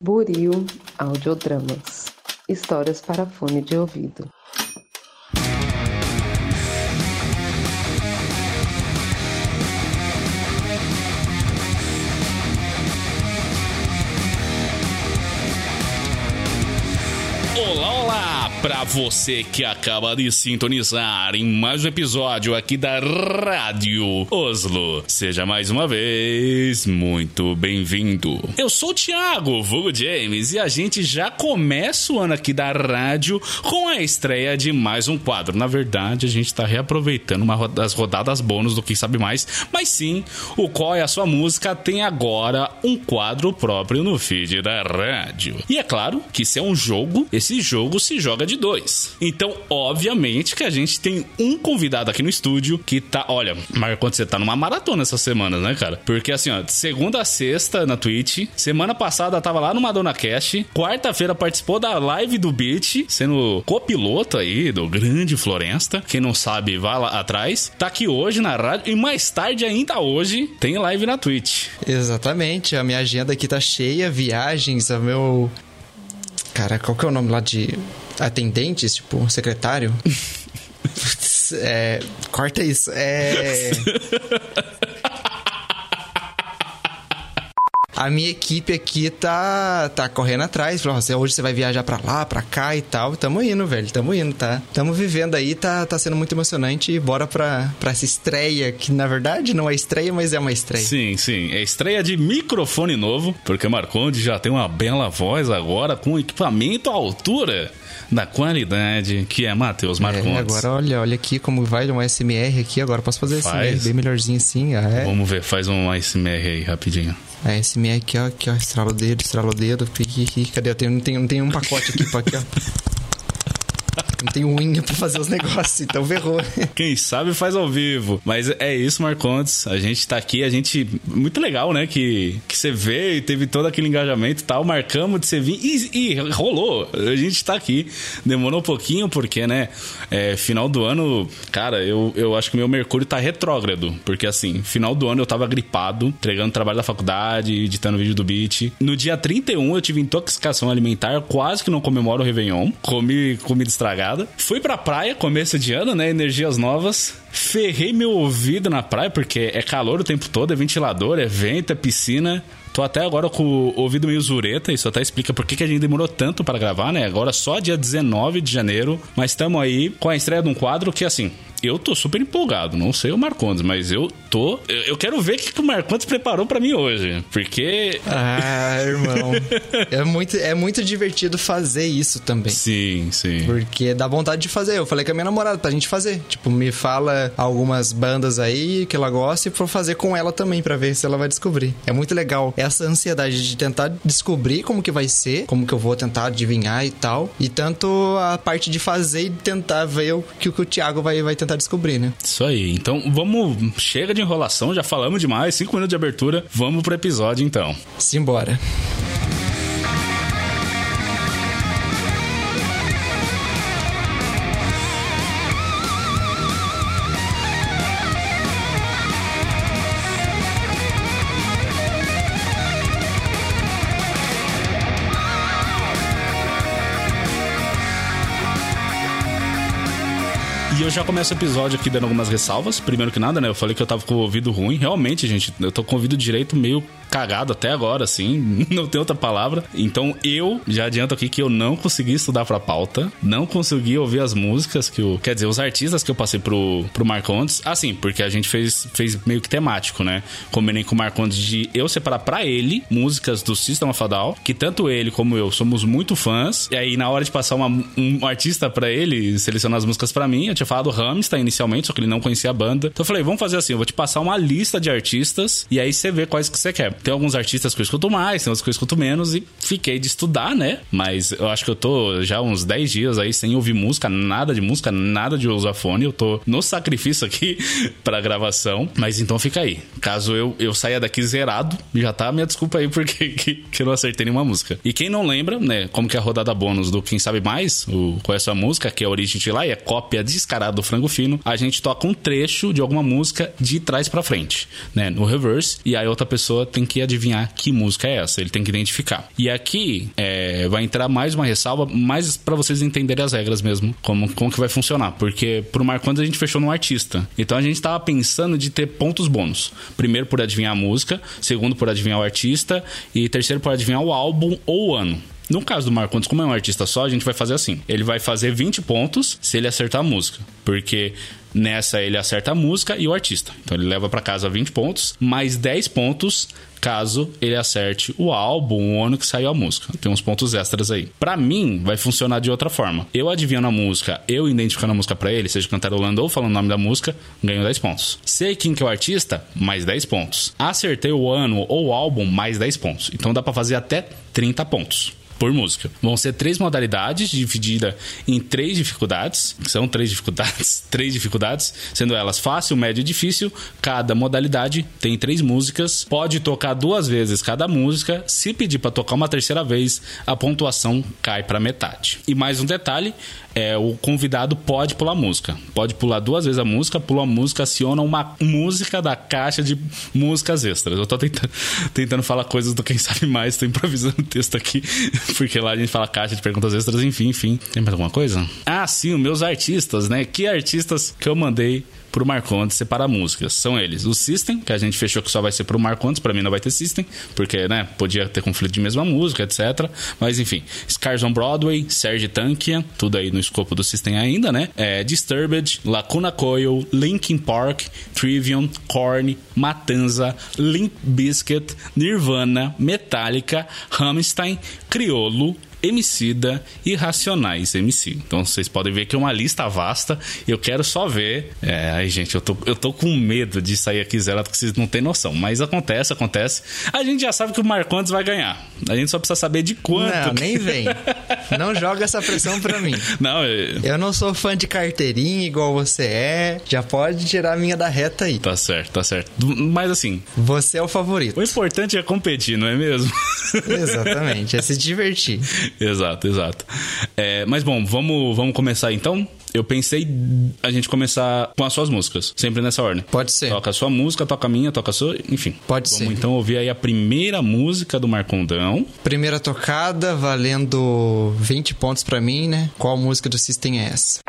Buril Audiodramas Histórias para fone de ouvido. Você que acaba de sintonizar em mais um episódio aqui da Rádio Oslo, seja mais uma vez muito bem-vindo. Eu sou o Thiago, vulgo James, e a gente já começa o ano aqui da rádio com a estreia de mais um quadro. Na verdade, a gente tá reaproveitando uma das rodadas bônus do Quem Sabe Mais, mas sim, o Qual é a Sua Música tem agora um quadro próprio no feed da rádio. E é claro que se é um jogo, esse jogo se joga de dois. Então, obviamente que a gente tem um convidado aqui no estúdio que tá, olha, Marco, você tá numa maratona essas semanas, né, cara? Porque assim, ó, segunda a sexta na Twitch, semana passada tava lá no Madonna Cast, quarta-feira participou da live do Beat, sendo copiloto aí do grande Floresta. Quem não sabe, vá lá atrás. Tá aqui hoje na rádio e mais tarde ainda hoje tem live na Twitch. Exatamente, a minha agenda aqui tá cheia, viagens, o meu. Cara, qual que é o nome lá de atendentes, tipo, secretário? É. Corta isso. É. A minha equipe aqui tá, tá correndo atrás. Falou, "Você- hoje você vai viajar pra lá, pra cá e tal. Tamo indo, velho. Tamo indo, tá? Tamo vivendo aí, tá, tá sendo muito emocionante. E bora pra, pra essa estreia, que na verdade não é estreia, mas é uma estreia. Sim, sim. É estreia de microfone novo, porque Marconde já tem uma bela voz agora com equipamento à altura da qualidade que é Matheus Marcondes. É, agora olha, olha aqui como vai um SMR aqui, agora posso fazer Faz. SMR bem melhorzinho assim, ah, é. Vamos ver, faz um ASMR aí rapidinho. A SMR aqui, ó, aqui, ó, estrala o dedo, estrala o dedo, aqui, aqui, cadê? Eu tenho, não, tenho, não tenho um pacote aqui, aqui, ó. Não tenho unha pra fazer os negócios, então ferrou. Quem sabe faz ao vivo. Mas é isso, Marcondes. A gente tá aqui, a gente. Muito legal, né? Que, que você veio e teve todo aquele engajamento e tal. Marcamos de você vir e, e rolou. A gente tá aqui. Demorou um pouquinho, porque, né? é, final do ano, cara, eu, eu acho que meu Mercúrio tá retrógrado. Porque assim, final do ano eu tava gripado, entregando trabalho da faculdade, editando vídeo do beat. No dia 31 eu tive intoxicação alimentar, quase que não comemoro o Réveillon. Comi comida estragada. Fui pra praia, começo de ano, né? Energias novas. Ferrei meu ouvido na praia, porque é calor o tempo todo, é ventilador, é vento, é piscina. Tô até agora com o ouvido meio zureta, isso até explica por que que a gente demorou tanto para gravar, né? Agora só dia 19 de janeiro, mas estamos aí com a estreia de um quadro que, assim, eu tô super empolgado. Não sei o Marcondes, mas eu tô. Eu, eu quero ver o que, que o Marcondes preparou para mim hoje. Porque. Ah, irmão. É muito, é muito divertido fazer isso também. Sim, sim. Porque dá vontade de fazer. Eu falei com a minha namorada pra gente fazer. Tipo, me fala algumas bandas aí que ela gosta e vou fazer com ela também pra ver se ela vai descobrir. É muito legal essa ansiedade de tentar descobrir como que vai ser, como que eu vou tentar adivinhar e tal. E tanto a parte de fazer e tentar ver o que, o Thiago vai, vai tentar descobrir, né? Isso aí. Então vamos. Chega de enrolação, já falamos demais. Cinco minutos de abertura. Vamos pro episódio então. Simbora. Já começo o episódio aqui dando algumas ressalvas. Primeiro que nada, né? Eu falei que eu tava com o ouvido ruim. Realmente, gente, eu tô com o ouvido direito meio cagado até agora, assim. Não tem outra palavra. Então eu já adianto aqui que eu não consegui estudar pra pauta. Não consegui ouvir as músicas que eu. Quer dizer, os artistas que eu passei pro, pro Marcondes. Assim, porque a gente fez, fez meio que temático, né? Combinei com o Marcondes de eu separar pra ele músicas do System of a Down, que tanto ele como eu somos muito fãs. E aí, na hora de passar uma- um artista pra ele, selecionar as músicas pra mim, eu tinha falado Rammstein inicialmente, só que ele não conhecia a banda. Então eu falei, vamos fazer assim, eu vou te passar uma lista de artistas e aí você vê quais que você quer. Tem alguns artistas que eu escuto mais, tem outros que eu escuto menos e fiquei de estudar, né? Mas eu acho que eu tô já uns 10 dias aí sem ouvir música, nada de música, nada de usar fone. Eu tô no sacrifício aqui pra gravação. Mas então fica aí. Caso eu, eu saia daqui zerado, já tá minha desculpa aí porque que, que eu não acertei nenhuma música. E quem não lembra, né, como que é a rodada bônus do Quem Sabe Mais, o, qual é a sua música, que é a origem de lá e é cópia descarada do Frango Fino, a gente toca um trecho de alguma música de trás pra frente, né, no reverse, e aí outra pessoa tem que adivinhar que música é essa, ele tem que identificar. E aqui é, vai entrar mais uma ressalva, mais para vocês entenderem as regras mesmo, como, como que vai funcionar. Porque pro Marcondes a gente fechou no artista. Então a gente tava pensando de ter pontos bônus. Primeiro por adivinhar a música, segundo por adivinhar o artista e terceiro por adivinhar o álbum ou o ano. No caso do Marcondes, como é um artista só, a gente vai fazer assim. Ele vai fazer 20 pontos se ele acertar a música. Porque nessa ele acerta a música e o artista. Então ele leva para casa 20 pontos, mais 10 pontos caso ele acerte o álbum, o ano que saiu a música. Tem uns pontos extras aí. Para mim, vai funcionar de outra forma. Eu adivinhando a música, eu identificando a música para ele, seja cantarolando ou falando o nome da música, ganho 10 pontos. Sei quem que é o artista, mais 10 pontos. Acertei o ano ou o álbum, mais 10 pontos. Então dá para fazer até 30 pontos por música. Vão ser três modalidades dividida em três dificuldades, são três dificuldades, três dificuldades, sendo elas fácil, médio e difícil. Cada modalidade tem três músicas, pode tocar duas vezes cada música. Se pedir para tocar uma terceira vez, a pontuação cai para metade. E mais um detalhe, é, o convidado pode pular música. Pode pular duas vezes a música, pula a música, aciona uma música da caixa de músicas extras. Eu tô tentando, tentando falar coisas do Quem Sabe Mais, tô improvisando o texto aqui, porque lá a gente fala caixa de perguntas extras, enfim, enfim. Tem mais alguma coisa? Ah, sim, meus artistas, né? Que artistas que eu mandei pro Marcondes separar músicas. São eles o System, que a gente fechou que só vai ser pro Marcondes, para mim não vai ter System, porque, né, podia ter conflito de mesma música, etc. Mas enfim, Scars on Broadway, Serge Tankian, tudo aí no escopo do System ainda, né? É, Disturbed, Lacuna Coil, Linkin Park, Trivium, Korn, Matanza, Limp Bizkit, Nirvana, Metallica, Rammstein, Criolo, Emicida e Racionais MC. Então vocês podem ver que é uma lista vasta. Eu quero só ver. É, aí, gente, eu tô, eu tô com medo de sair aqui zero, porque vocês não têm noção. Mas acontece, acontece. A gente já sabe que o Marcondes vai ganhar. A gente só precisa saber de quanto. Não, nem vem. não joga essa pressão pra mim. Não, eu... eu não sou fã de carteirinha igual você é. Já pode tirar a minha da reta aí. Tá certo, tá certo. Mas assim. Você é o favorito. O importante é competir, não é mesmo? Exatamente, é se divertir. exato, exato. É, mas bom, vamos, vamos começar então? Eu pensei a gente começar com as suas músicas, sempre nessa ordem. Pode ser. Toca a sua música, toca a minha, toca a sua, enfim. Pode vamos ser. então ouvir aí a primeira música do Marcondão. Primeira tocada, valendo 20 pontos pra mim, né? Qual música do System é essa?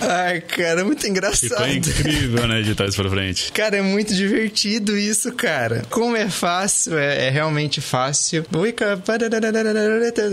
Ai, cara, é muito Ficou engraçado. incrível, né, de trás pra frente. Cara, é muito divertido isso, cara. Como é fácil, é, é realmente fácil. Wake up.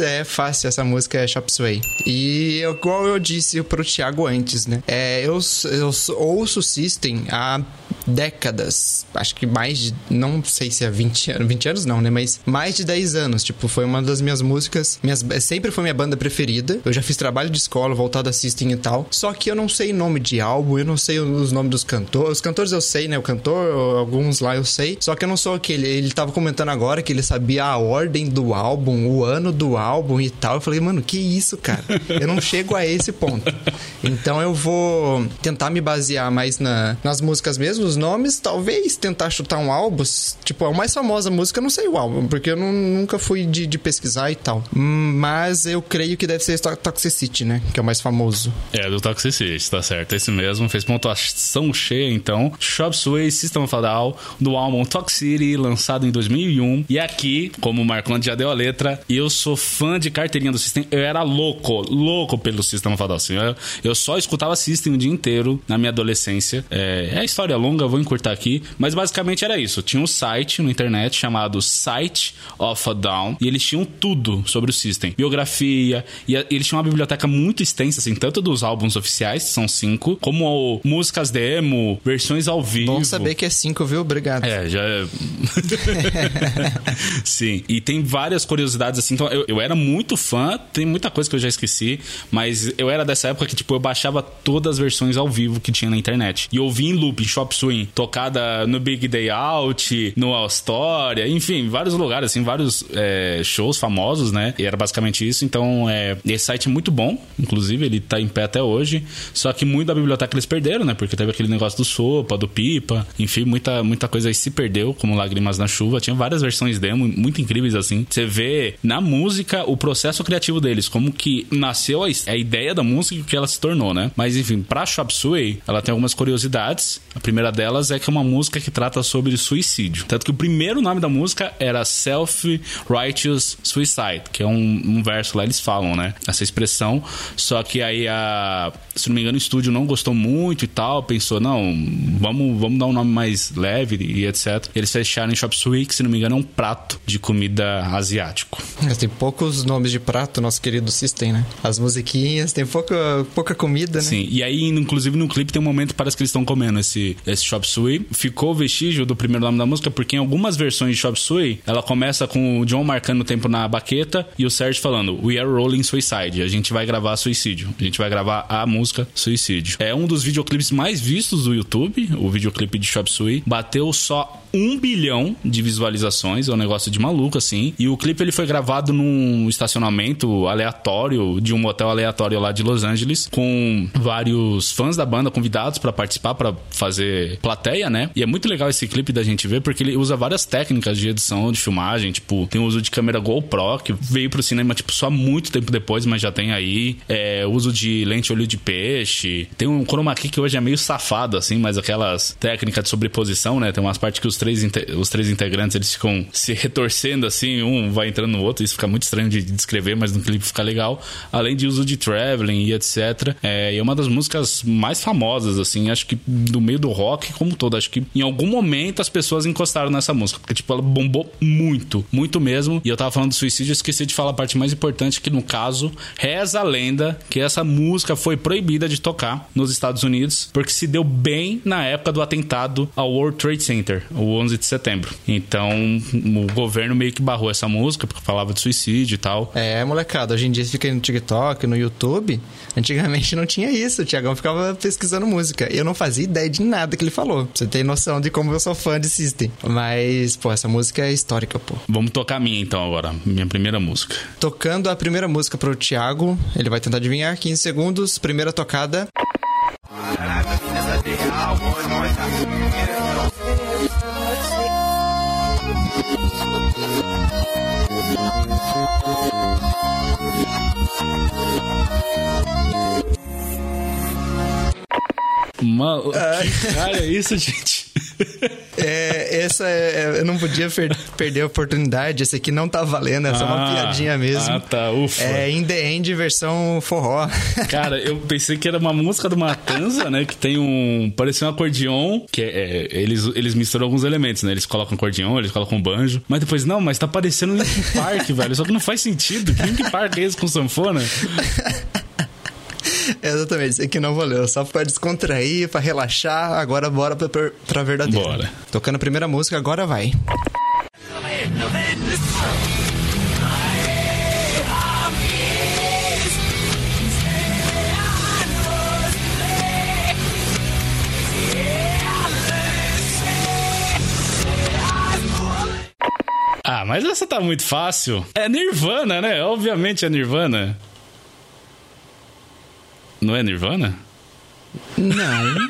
É fácil, essa música é Chop Suey. E igual eu disse pro Thiago antes, né? É, eu, eu ouço System há décadas. Acho que mais de. Não sei se é 20 anos. 20 anos não, né? Mas mais de 10 anos. Tipo, foi uma das minhas músicas. Minhas, sempre foi minha banda preferida. Eu já fiz trabalho de escola voltado a System e tal. Só que eu não sei nome de álbum, eu não sei os nomes dos cantores. Os cantores eu sei, né? O cantor, alguns lá eu sei. Só que eu não sou aquele. Ele tava comentando agora que ele sabia a ordem do álbum, o ano do álbum e tal. Eu falei, mano, que isso, cara? Eu não chego a esse ponto. Então eu vou tentar me basear mais na, nas músicas mesmo, os nomes, talvez tentar chutar um álbum. Tipo, a mais famosa música, eu não sei o álbum, porque eu não- nunca fui de, de pesquisar e tal. Hum, Mas eu creio que deve ser To- Toxicity, né? Que é o mais famoso. É, do Toxicity, tá certo. Esse mesmo, fez pontuação cheia, então. Shop Sway, System Down, do álbum Toxicity, lançado em 2001. E aqui, como o Marconde já deu a letra, eu sou fã de carteirinha do System. Eu era louco, louco pelo System Down. Assim, eu, eu só escutava System o dia inteiro na minha adolescência. É, é história longa, eu vou encurtar aqui. Mas basicamente era isso. Tinha um site na internet chamado Site of a Down. E eles tinham tudo sobre o System. Biografia. E a- eles tinham uma biblioteca muito extensa, assim, tanto dos álbuns oficiais, que são cinco, como músicas demo, versões ao vivo. Bom saber que é 5, viu? Obrigado. É, já. é- Sim. E tem várias curiosidades assim. Então, eu, eu era muito fã, tem muita coisa que eu já esqueci, mas eu era dessa época que, tipo, eu baixava todas as versões ao vivo que tinha na internet. E eu ouvi em loop, em Shop Suey Halloween, tocada no Big Day Out, no Astoria, enfim, vários lugares, assim, vários é, shows famosos, né? E era basicamente isso. Então, é, esse site é muito bom, inclusive, ele tá em pé até hoje. Só que muito da biblioteca eles perderam, né? Porque teve aquele negócio do Sopa, do Pipa, enfim, muita, muita coisa aí se perdeu, como Lágrimas na Chuva. Tinha várias versões demo, muito incríveis, assim. Você vê na música o processo criativo deles, como que nasceu a, a ideia da música que ela se tornou, né? Mas, enfim, pra Chop Suey, ela tem algumas curiosidades. A primeira delas é que é uma música que trata sobre suicídio. Tanto que o primeiro nome da música era Self-Righteous Suicide, que é um, um verso lá, eles falam, né? Essa expressão. Só que aí a. Se não me engano, o estúdio não gostou muito e tal. Pensou, não, vamos, vamos dar um nome mais leve e etc. Eles fecharam em Suey, que se não me engano é um prato de comida asiático. Tem poucos nomes de prato, nosso querido System, né? As musiquinhas, tem pouca, pouca comida, né? Sim, e aí, inclusive, no clipe tem um momento que parece que eles estão comendo esse, esse Chop Suey. Ficou vestígio do primeiro nome da música, porque em algumas versões de Chop Suey, ela começa com o John marcando o tempo na baqueta e o Serge falando We are rolling suicide. A gente vai gravar suicídio. A gente vai gravar a música Suicídio. É um dos videoclipes mais vistos do YouTube, o videoclipe de Chop Suey. Bateu só um bilhão de visualizações, é um negócio de maluco, assim. E o clipe ele foi gravado num estacionamento aleatório, de um motel aleatório lá de Los Angeles, com vários fãs da banda convidados para participar, para fazer plateia, né? E é muito legal esse clipe da gente ver, porque ele usa várias técnicas de edição, de filmagem, tipo, tem o uso de câmera GoPro, que veio pro cinema, tipo, só muito tempo depois, mas já tem aí. É, uso de lente olho de peixe. Tem um chroma key que hoje é meio safado, assim, mas aquelas técnicas de sobreposição, né? Tem umas partes que os três, os três integrantes eles ficam se retorcendo assim, um vai entrando no outro, isso fica muito estranho de descrever, mas no clipe fica legal. Além de uso de traveling e etc. É, e é uma das músicas mais famosas, assim, acho que do meio do rock como todo. Acho que em algum momento as pessoas encostaram nessa música, porque, tipo, ela bombou muito, muito mesmo. E eu tava falando do suicídio, esqueci de falar a parte mais importante, que no caso, reza a lenda que essa música foi proibida de tocar nos Estados Unidos, porque se deu bem na época do atentado ao World Trade Center, o 11 de setembro. Então, o governo meio que barrou essa música, porque falava de suicídio e tal. É, molecada, hoje em dia fica no TikTok, no YouTube. Antigamente não tinha isso. O Tiagão ficava pesquisando música. Eu não fazia ideia de nada que ele falou. Pra você ter noção de como eu sou fã de System. Mas, pô, essa música é histórica, pô. Vamos tocar a minha então agora, minha primeira música. Tocando a primeira música pro Thiago, ele vai tentar adivinhar. 15 segundos, primeira tocada. Mano, que cara é isso, gente? É, essa é, eu não podia per perder a oportunidade. Esse aqui não tá valendo, essa ah, é uma piadinha mesmo. Ah, tá, ufa. É In The End versão forró. Cara, eu pensei que era uma música do Matanza, né? Que tem um. Parecia um acordeon, que é, é, eles, eles misturam alguns elementos, né? Eles colocam acordeon, eles colocam banjo. Mas depois, não, mas tá parecendo Linkin Park, velho. Só que não faz sentido. Que Linkin Park é esse com sanfona? Exatamente, isso aqui não valeu. Só pra descontrair, pra relaxar. Agora bora pra, pra verdadeira. Bora. Tocando a primeira música, agora vai. Ah, mas essa tá muito fácil. É Nirvana, né? Obviamente é Nirvana. Não é Nirvana? Não.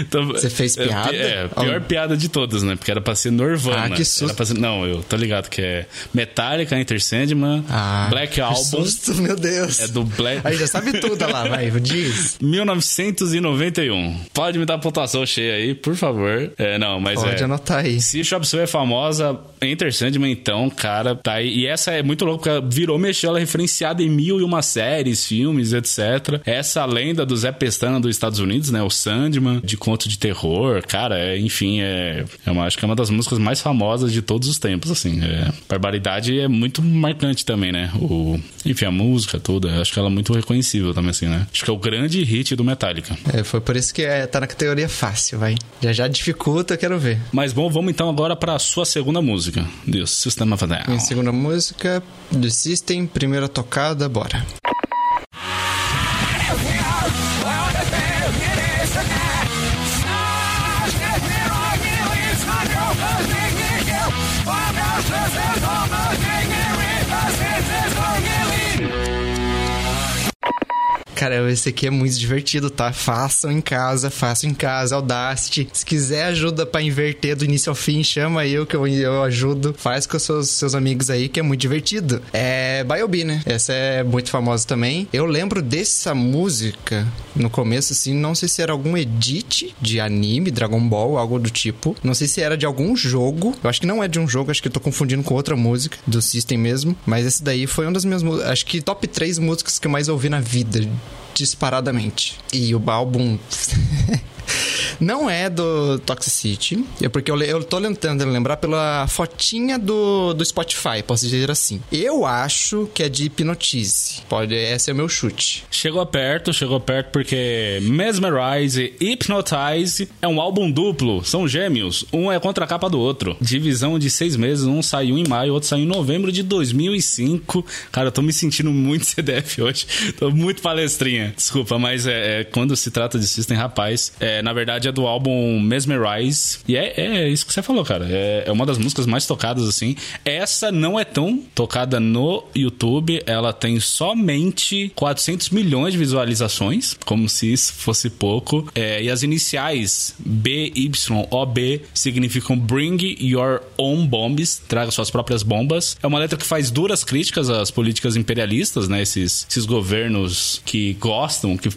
então, Você fez é, piada? É, pior oh. piada de todas, né? Porque era pra ser Norvana. Ah, que susto. Ser... Não, eu tô ligado que é Metallica, Enter Sandman, ah, Black Album. Que susto, meu Deus. É do Black... Aí já sabe tudo lá, vai, diz. 1991. Pode me dar a pontuação cheia aí, por favor. É, não, mas Pode é... anotar aí. Se Shop Suey é famosa, Enter Sandman, então, cara, tá aí. E essa é muito louca, porque virou, mexeu, ela é referenciada em mil e uma séries, filmes, etc. Essa lenda do Zé Pestana dos Estados Unidos, né? O Sandman, de conto de terror, cara, é, enfim, é, é uma, acho que é uma das músicas mais famosas de todos os tempos, assim. É, Barbaridade é muito marcante também, né? O, enfim, a música toda, acho que ela é muito reconhecível também, assim, né? Acho que é o grande hit do Metallica. É, foi por isso que é, tá na categoria fácil, vai. Já já dificulta, quero ver. Mas bom, vamos então agora para a sua segunda música. Deus, System of a Down. Minha segunda música, do System, primeira tocada, bora. Cara, esse aqui é muito divertido, tá? Façam em casa, façam em casa, Audacity. Se quiser ajuda para inverter do início ao fim, chama eu que eu, eu ajudo. Faz com os seus, seus amigos aí, que é muito divertido. É Biobi, né? Essa é muito famosa também. Eu lembro dessa música no começo, assim, não sei se era algum edit de anime, Dragon Ball, algo do tipo. Não sei se era de algum jogo. Eu acho que não é de um jogo, acho que eu tô confundindo com outra música do System mesmo. Mas esse daí foi uma das minhas. Acho que top 3 músicas que eu mais ouvi na vida disparadamente. E o álbum. Não é do Toxicity, é porque eu, eu tô tentando lembrar pela fotinha do, do Spotify, posso dizer assim. Eu acho que é de Hipnotize. Pode, esse é o meu chute. Chegou perto, chegou perto porque Mesmerize e Hypnotize é um álbum duplo, são gêmeos, um é contra a capa do outro. Divisão de seis meses, um saiu em maio, outro saiu em novembro de 2005. Cara, eu tô me sentindo muito CDF hoje, tô muito palestrinha. Desculpa, mas é, é quando se trata de System, rapaz, é, na verdade é do álbum Mesmerize. E é, é isso que você falou, cara. É, é, uma das músicas mais tocadas, assim. Essa não é tão tocada no YouTube. Ela tem somente 400 milhões de visualizações, como se isso fosse pouco. É, e as iniciais BYOB significam Bring Your Own Bombs. Traga suas próprias bombas. É uma letra que faz duras críticas às políticas imperialistas, né? Esses, esses governos que gostam, que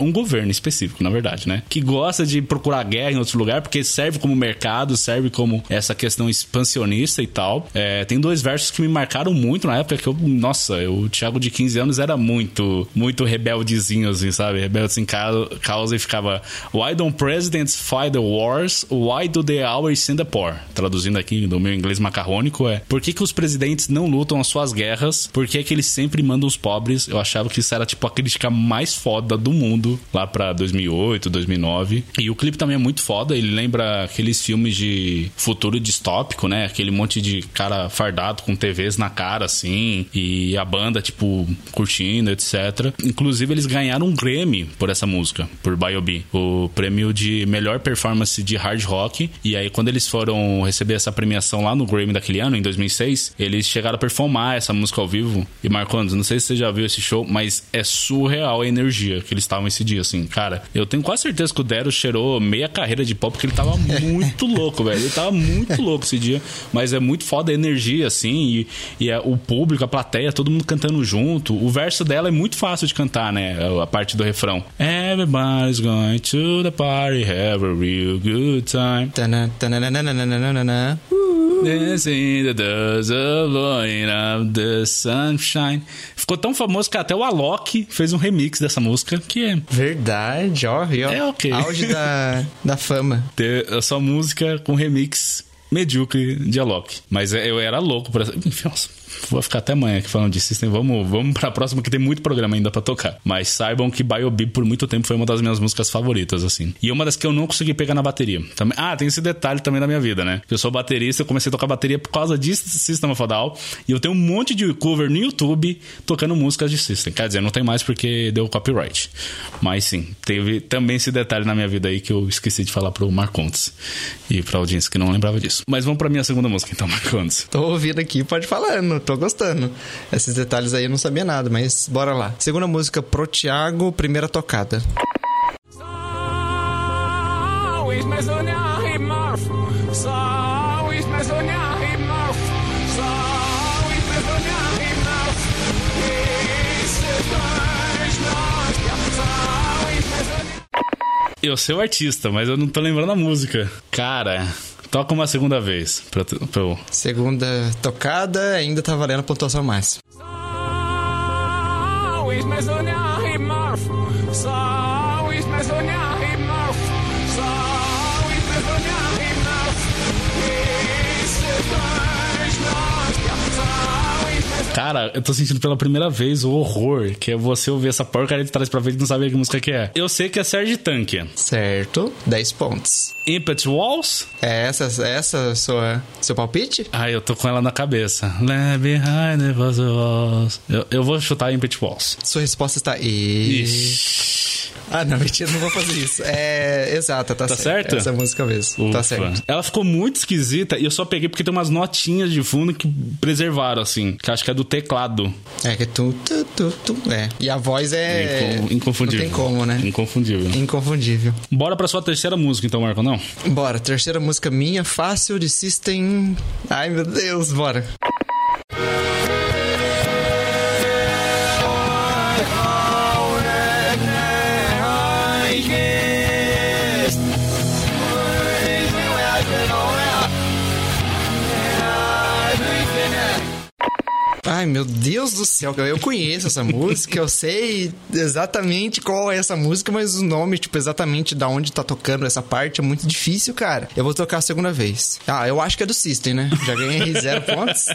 um governo específico, na verdade, né? Que gosta de procurar guerra em outro lugar, porque serve como mercado, serve como essa questão expansionista e tal. É, tem dois versos que me marcaram muito na época que eu, nossa, eu, o Thiago de 15 anos era muito, muito rebeldezinho, assim, sabe? Rebelde em causa e ficava Why don't presidents fight the wars? Why do they always send the poor? Traduzindo aqui do meu inglês macarrônico é Por que, que os presidentes não lutam as suas guerras? Por que, que eles sempre mandam os pobres? Eu achava que isso era tipo a crítica mais foda do mundo lá pra 2008, 2009. E o clipe também é muito foda, ele lembra aqueles filmes de futuro distópico, né? Aquele monte de cara fardado com TVs na cara, assim, e a banda, tipo, curtindo, etc. Inclusive, eles ganharam um Grammy por essa música, por Biobi, o prêmio de melhor performance de hard rock. E aí, quando eles foram receber essa premiação lá no Grammy daquele ano, em 2006, eles chegaram a performar essa música ao vivo. E Marcondes, não sei se você já viu esse show, mas é surreal a energia que eles estavam esse dia, assim, cara. Eu tenho quase certeza que o Dero cheirou meia carreira de pop porque ele tava muito louco, velho. Ele tava muito louco esse dia. Mas é muito foda a energia, assim. E, e é, o público, a plateia, todo mundo cantando junto. O verso dela é muito fácil de cantar, né? A parte do refrão. Everybody's going to the party, have a real good time. Dancing the dust of the sunshine. Ficou tão famoso que até o Alok fez um remix dessa música, que é... Verdade, ó. ó é ok. Auge da, da fama. Ter a sua música com remix medíocre de Alok. Mas eu era louco. Enfim, nossa vou ficar até amanhã aqui falando de System. Vamos, vamos pra próxima que tem muito programa ainda para tocar. Mas saibam que Biobi por muito tempo foi uma das minhas músicas favoritas, assim. E uma das que eu não consegui pegar na bateria. Também, ah, tem esse detalhe também da minha vida, né? Eu sou baterista, eu comecei a tocar bateria por causa de System of Down. E eu tenho um monte de cover no YouTube tocando músicas de System. Quer dizer, não tem mais porque deu copyright. Mas sim, teve também esse detalhe na minha vida aí que eu esqueci de falar pro Marcontes. E pra audiência que não lembrava disso. Mas vamos pra minha segunda música então, Marcontes. Tô ouvindo aqui, pode falar, não tô gostando. Esses detalhes aí eu não sabia nada, mas bora lá. Segunda música pro Thiago, primeira tocada. Eu sou o artista, mas eu não tô lembrando a música. Cara, Toca uma segunda vez. Pra, pra eu... Segunda tocada, ainda tá valendo a pontuação máxima. Cara, eu tô sentindo pela primeira vez o horror, que é você ouvir essa porcaria de trás pra ver e não saber que música que é. Eu sei que é Serge Tank. Certo, 10 pontos. Impet Walls? É essa, essa é sua, seu palpite? Ah, eu tô com ela na cabeça. Behind the walls. Eu, eu vou chutar Impet Walls. Sua resposta está... Ixi. Ah, não, mentira, não vou fazer isso. É, exata, tá, Tá certo. certo? Essa música mesmo. Tá Ufa. certo. Ela ficou muito esquisita e eu só peguei porque tem umas notinhas de fundo que preservaram, assim. Que acho que é do teclado. É que tu, tu, tu, tu. É. E a voz é. Incon- Inconfundível. Não tem como, né? Inconfundível. Inconfundível. Bora pra sua terceira música, então, Marco, não? Bora, terceira música minha, fácil de System. Ai, meu Deus, bora. Ai, meu Deus do céu, eu conheço essa música, eu sei exatamente qual é essa música, mas o nome, tipo, exatamente da onde tá tocando essa parte é muito difícil, cara. Eu vou tocar a segunda vez. Ah, eu acho que é do System, né? Já ganhei zero pontos.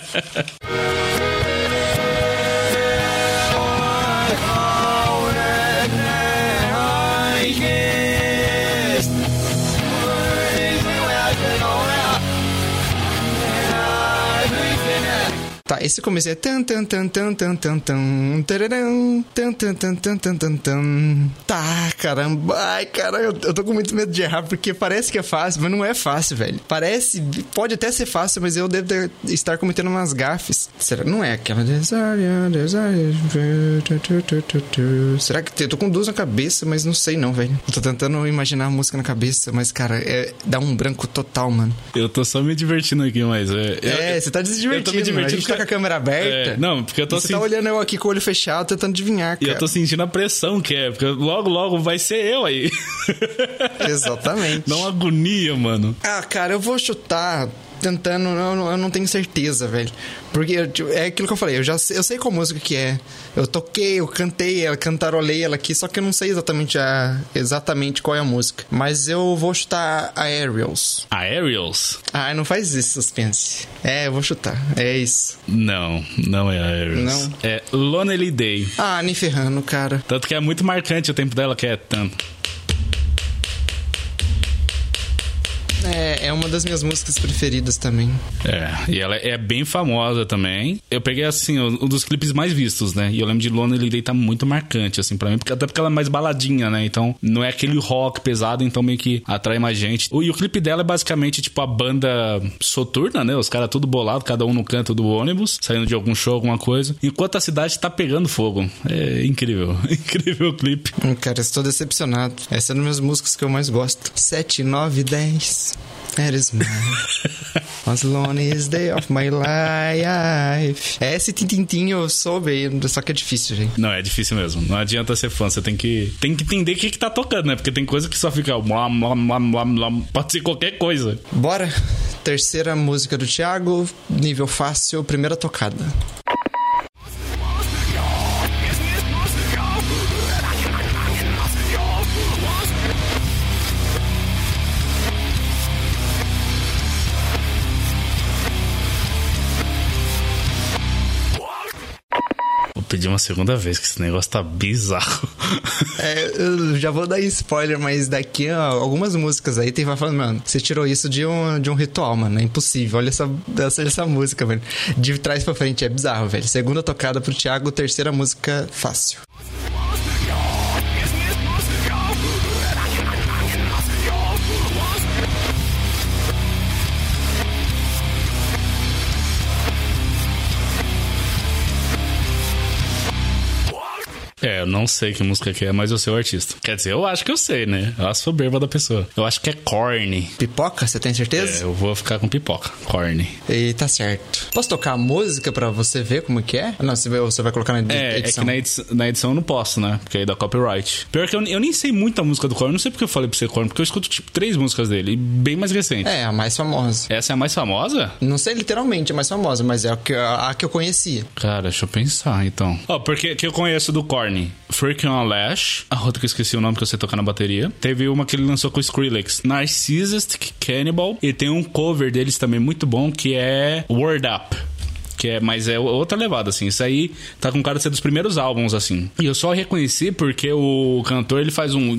Tá, esse começo é tan tan tan tan tan tan tan tararam, tan tan tan tan tan tan tan. Tá, caramba. Ai, cara, eu, eu tô com muito medo de errar porque parece que é fácil, mas não é fácil, velho. Parece, pode até ser fácil, mas eu devo ter- estar cometendo umas gafes. Será? Não é aquela. Será que eu tô com duas na cabeça, mas não sei não, velho. Eu tô tentando imaginar a música na cabeça, mas cara, é dá um branco total, mano. Eu tô só me divertindo aqui, mas... É, eu- É, você tá se divertindo. eu tô me divertindo tá com a câmera aberta. É, não, porque eu tô Você tá assim- olhando eu aqui com o olho fechado, tentando adivinhar, E cara. eu tô sentindo a pressão que é, porque logo, logo vai ser eu aí. Exatamente. Dá uma agonia, mano. Ah, cara, eu vou chutar tentando, eu não, eu não tenho certeza, velho. Porque eu, tipo, é aquilo que eu falei, eu já sei, eu sei qual música que é. Eu toquei, eu cantei ela, cantarolei ela aqui, só que eu não sei exatamente a exatamente qual é a música. Mas eu vou chutar a Aerials. Aerials? Ah, não faz isso, suspense. É, eu vou chutar. É isso. Não, não é Aerials. Não. É Lonely Day. Ah, nem ferrando, cara. Tanto que é muito marcante o tempo dela, que é tanto. É, é uma das minhas músicas preferidas também. É, e ela é bem famosa também. Eu peguei, assim, um dos clipes mais vistos, né? E eu lembro de Lonely Day tá muito marcante, assim, pra mim. Porque, até porque ela é mais baladinha, né? Então, não é aquele rock pesado, então meio que atrai mais gente. E o clipe dela é basicamente, tipo, a banda soturna, né? Os caras tudo bolado, cada um no canto do ônibus, saindo de algum show, alguma coisa. Enquanto a cidade tá pegando fogo. É incrível. incrível o clipe. Hum, Cara, estou decepcionado. Essa é uma das músicas que eu mais gosto. 7, 9, 10. That is mine. As loneliest day of my life. É, Esse tintintinho eu soube, só que é difícil, gente. Não, é difícil mesmo. Não adianta ser fã. Você tem que, tem que entender o que, que tá tocando, né? Porque tem coisa que só fica. Pode ser qualquer coisa. Bora. Terceira música do Thiago, nível fácil, primeira tocada. Pedir uma segunda vez, que esse negócio tá bizarro. É, eu já vou dar spoiler, mas daqui a algumas músicas aí tem vai falando, mano, você tirou isso de um, de um ritual, mano. É impossível. Olha essa, essa, essa música, velho. De trás pra frente é bizarro, velho. Segunda tocada pro Thiago, terceira música fácil. É, eu não sei que música que é, mas eu sei o artista. Quer dizer, eu acho que eu sei, né? A soberba da pessoa. Eu acho que é Korn. Pipoca, você tem É, certeza? eu vou ficar com pipoca. Korn. E tá certo. Posso tocar a música pra você ver como que é? Não, você vai, você vai colocar na edi- É, é edição. que na edição, na edição eu não posso, né? Porque aí dá copyright. Pior que eu, eu nem sei muita música do Korn. Não sei porque eu falei pra você Korn, porque eu escuto, tipo, três músicas dele, bem mais recente. É, a mais famosa. Essa é a mais famosa? Não sei literalmente a mais famosa, mas é a que, a, a que eu conhecia. Cara, deixa eu pensar, então. Ó, porque que eu conheço do Korn. Freaking on Lash. A outra que eu esqueci o nome que você toca na bateria. Teve uma que ele lançou com Skrillex. Narcissistic Cannibal. E tem um cover deles também muito bom, que é Word Up. Que é, mas é outra levada, assim. Isso aí tá com cara de ser dos primeiros álbuns, assim. E eu só reconheci porque o cantor, ele faz um...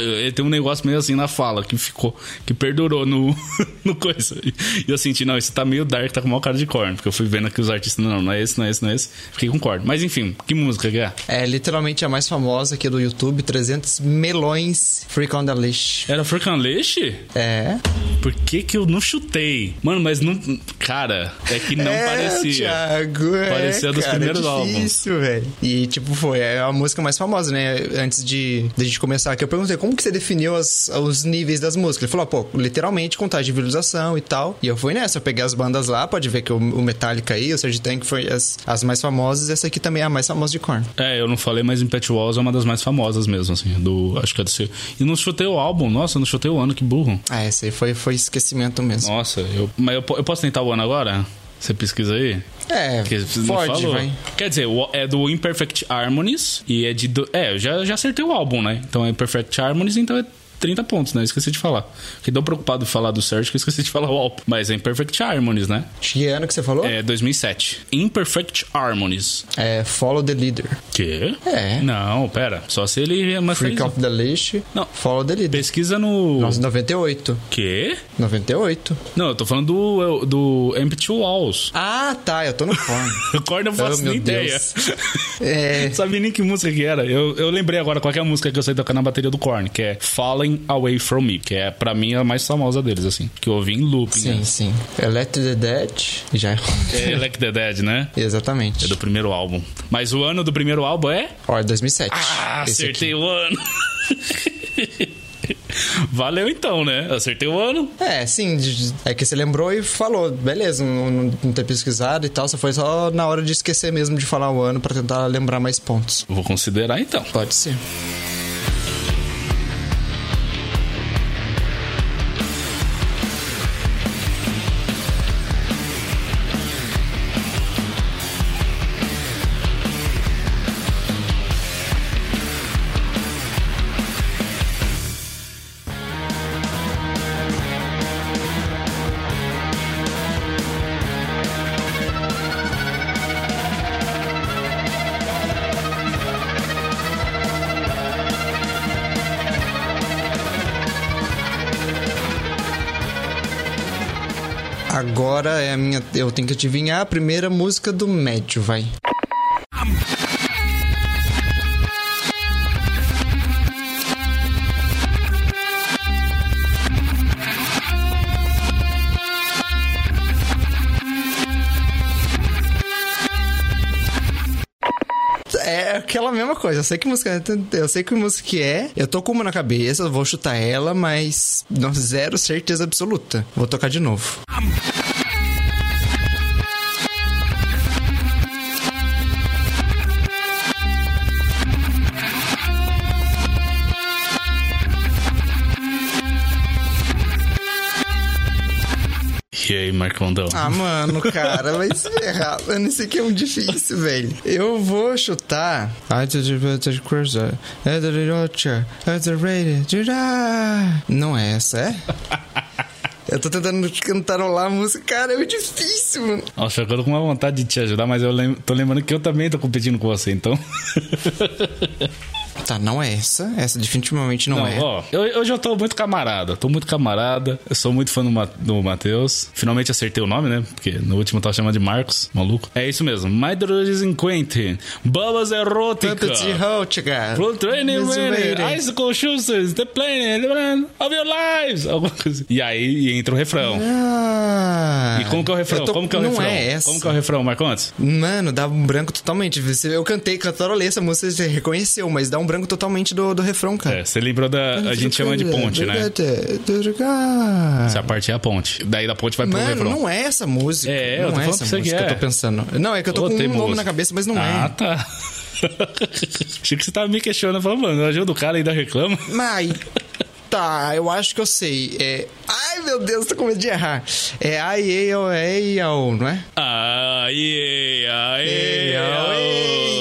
Ele tem um negócio meio assim na fala que ficou, que perdurou no, no coisa. E eu senti, não, isso tá meio dark, tá com maior cara de corno. Porque eu fui vendo aqui os artistas, não, não é esse, não é esse, não é esse. Fiquei com corno. Mas enfim, que música que é? É literalmente a mais famosa aqui do YouTube, 300 melões Freak on the Leash. Era Freak on the Leash? É. Por que que eu não chutei? Mano, mas não... Cara, é que não é, parecia. Thiago, é, Parecia dos cara, primeiros é álbuns. difícil, velho. E, tipo, foi é a música mais famosa, né? Antes de, de gente começar aqui, eu perguntei como que você definiu as, os níveis das músicas. Ele falou, pô, literalmente contagem de visualização e tal. E eu fui nessa, eu peguei as bandas lá, pode ver que o, o Metallica aí, o Sgt. Tank foi as, as mais famosas, essa aqui também é a mais famosa de Korn. É, eu não falei, mas Impet Walls é uma das mais famosas mesmo, assim, do... Acho que é do seu... E não chutei o álbum, nossa, não chutei o ano, que burro. Ah, essa aí foi, foi esquecimento mesmo. Nossa, eu... Mas eu, eu posso tentar o ano agora? Você pesquisa aí? É, pode, falou. vai. Quer dizer, é do Imperfect Harmonies e é de. do- É, eu já, já acertei o álbum, né? Então é Imperfect Harmonies, então é 30 pontos, né? Eu esqueci de falar. Fiquei tão preocupado em falar do Search que eu esqueci de falar o álbum. Mas é Imperfect Harmonies, né? Que ano que você falou? É 2007. Imperfect Harmonies. É Follow the Leader. Que? É. Não, pera. Só se ele é mais Freak of the Leash. Não. Follow the Leader. Pesquisa no. Nossa, 98. Que? 98. Não, eu tô falando do, do Empty Walls. Ah, tá, eu tô no Korn. O Korn eu não faço Oh, meu nem ideia. Deus. é. Sabia nem que música que era. Eu, eu lembrei agora qual é a música que eu sei tocar na bateria do Korn, que é Falling Away From Me, que é pra mim a mais famosa deles, assim. Que eu ouvi em looping. Sim, né? sim. Elect the Dead. Já é. É Like the Dead, né? Exatamente. É do primeiro álbum. Mas o ano do primeiro álbum é. Ó, é 2007. Ah, Esse acertei aqui. o ano. Valeu então, né? Acertei o ano. É, sim. É que você lembrou e falou. Beleza, não, não, não ter pesquisado e tal. Só foi só na hora de esquecer mesmo de falar o ano pra tentar lembrar mais pontos. Vou considerar então. Pode ser. Agora é a minha. Eu tenho que adivinhar a primeira música do médio, vai. Coisa. Eu sei que música é. Eu sei que música é. Eu tô com uma na cabeça, vou chutar ela, mas. Não, zero certeza absoluta. Vou tocar de novo. E aí, Marcondão? Ah, mano, cara, vai se ferrar. Mano, esse aqui é um difícil, velho. Eu vou chutar. Não é essa, é? Eu tô tentando cantarolar a música. Cara, é muito difícil, mano. Nossa, eu tô com uma vontade de te ajudar, mas eu lem- tô lembrando que eu também tô competindo com você, então. Tá, não é essa. Essa definitivamente não, é. ó, eu, eu já tô muito camarada, tô muito camarada. Eu sou muito fã do, Ma do Matheus. Finalmente acertei o nome, né? Porque no último eu tava chamando de Marcos, maluco. É isso mesmo. My Drugs in Quentin. Babas Erótica. Pro training ready, Icicle Shooters, The Planet of Your Lives. Alguma coisa. E aí entra o refrão. Ah, E como que é o refrão? tô- Como que é o não refrão? é essa. Como que é o refrão, Marcontes? Mano, dá um branco totalmente. Eu cantei, cantarolei essa música, você reconheceu, mas dá um branco totalmente do, do refrão, cara. É, você lembrou da. A gente chama de ponte, né? Essa parte é a ponte. Daí da ponte vai pro Mano, refrão. não é essa música. É, eu não tô é essa que música que é. eu tô pensando. Não, é que eu tô Ô, com um nome na cabeça, mas não Ah, é. tá. Achei que você tava me questionando, falando, mano, ajuda o cara ainda reclama. Mas. Tá, eu acho que eu sei. É. Ai, meu Deus, tô com medo de errar. É I, A, O, E, A, O, não é?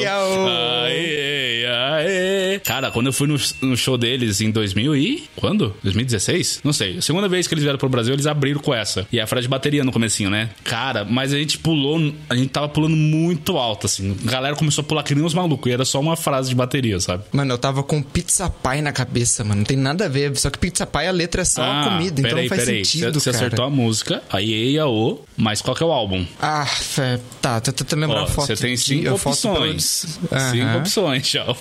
Aô. aê, aê. Cara, quando eu fui no, no show deles em 2000 e... Quando? 2016? Não sei. A segunda vez que eles vieram pro Brasil, eles abriram com essa. E a frase de bateria no comecinho, né? Cara, mas a gente pulou... A gente tava pulando muito alto, assim. A galera começou a pular que nem uns malucos. E era só uma frase de bateria, sabe? Mano, eu tava com pizza pie na cabeça, mano. Não tem nada a ver. Só que pizza pie, a letra é só a comida. Então não faz sentido, Você acertou a música, a Ie e a O, mas qual que é o álbum? Ah, fé, tá. Tô tentando lembrar Ó, a foto. Você tem cinco opções. Cinco opções, tchau.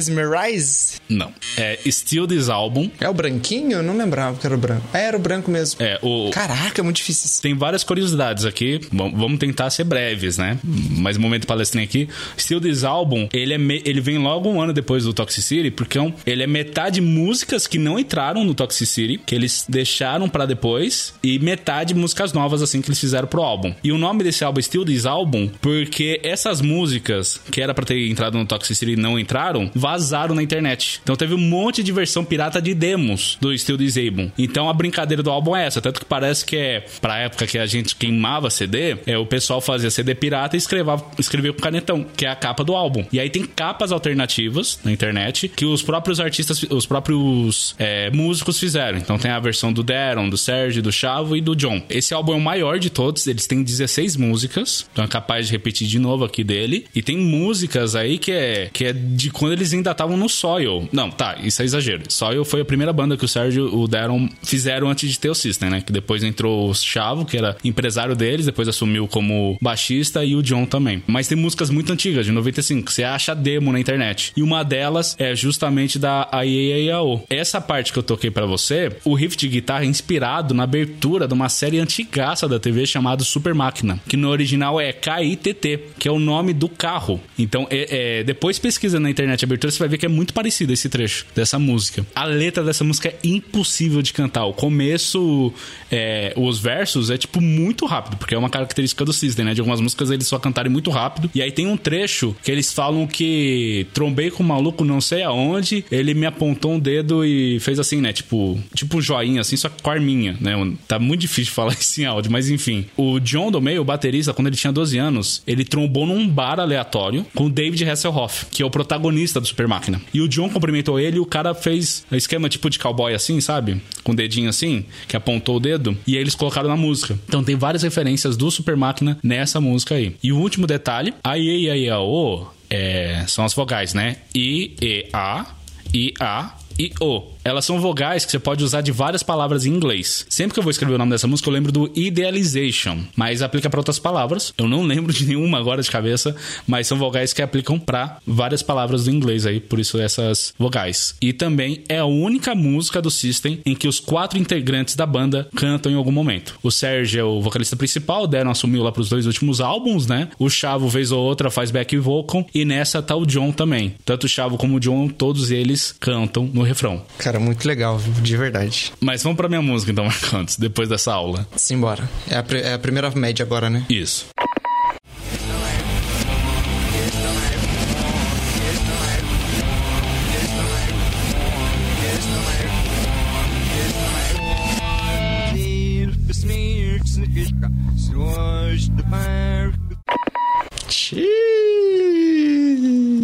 Mesmerize? Não. É Still This Album. É o branquinho? Eu não lembrava que era o branco. É, era o branco mesmo. É, o, Caraca, é muito difícil. Tem várias curiosidades aqui. Vam- Vamos tentar ser breves, né? Mas momento palestrinha aqui. Still This Album, ele, é me- ele vem logo um ano depois do Toxicity, porque é ele é metade músicas que não entraram no Toxicity, que eles deixaram pra depois, e metade músicas novas, assim, que eles fizeram pro álbum. E o nome desse álbum é Still This Album, porque essas músicas, que era pra ter entrado no Toxicity e não entraram, vazaram na internet. Então teve um monte de versão pirata de demos do Still This Album. Então a brincadeira do álbum é essa, tanto que parece que é pra época que a gente queimava CD, é o pessoal fazia CD pirata e escrevava, escrevia com canetão, que é a capa do álbum. E aí tem capas alternativas na internet que os próprios artistas, os próprios é, músicos fizeram. Então tem a versão do Darren, do Sérgio, do Chavo e do John. Esse álbum é o maior de todos, eles têm 16 músicas, então é capaz de repetir de novo aqui dele. E tem músicas aí que é, que é de quando eles ainda estavam no Soil. Não, tá, isso é exagero. Soil foi a primeira banda que o Sérgio e o Darren fizeram antes de ter o System, né? Que depois entrou o Chavo, que era empresário deles, depois assumiu como baixista e o John também. Mas tem músicas muito antigas, de 95, você acha demo na internet. E uma delas é justamente da AEAO. Essa parte que eu toquei pra você, o riff de guitarra inspirado na abertura de uma série antigaça da TV chamada Super Máquina, que no original é KITT, que é o nome do carro. Então, é, é, depois pesquisa na internet abertura, você vai ver que é muito parecido esse trecho dessa música. A letra dessa música é impossível de cantar. O começo, é, os versos é tipo muito rápido, porque é uma característica do System, né? De algumas músicas eles só cantarem muito rápido. E aí tem um trecho que eles falam que trombei com um maluco não sei aonde, ele me apontou um dedo e fez assim, né? Tipo, tipo um joinha, assim, só a arminha, né? Tá muito difícil falar isso em áudio, mas enfim. O John do meio, o baterista, quando ele tinha 12 anos, ele trombou num bar aleatório com o David Hasselhoff, que é o protagonista do Super Máquina. E o John cumprimentou ele e o cara fez um esquema tipo de cowboy assim, sabe? Com o dedinho assim, que apontou o dedo, e aí eles colocaram na música. Então tem várias referências do Super Máquina nessa música aí. E o último detalhe, a I, E, I, A, O é, são as vogais, né? I, E, A, I, A e O. Elas são vogais que você pode usar de várias palavras em inglês. Sempre que eu vou escrever o nome dessa música, eu lembro do idealization, mas aplica para outras palavras. Eu não lembro de nenhuma agora de cabeça, mas são vogais que aplicam para várias palavras do inglês aí, por isso essas vogais. E também é a única música do System em que os quatro integrantes da banda cantam em algum momento. O Sérgio é o vocalista principal, o Darren assumiu lá pros dois últimos álbuns, né? O Chavo, vez ou outra, faz back vocal, e nessa tá o John também. Tanto o Chavo como o John, todos eles cantam no refrão. Muito legal, de verdade. Mas vamos pra minha música então, Marcantes, depois dessa aula. Simbora. É a, é a primeira média agora, né? Isso.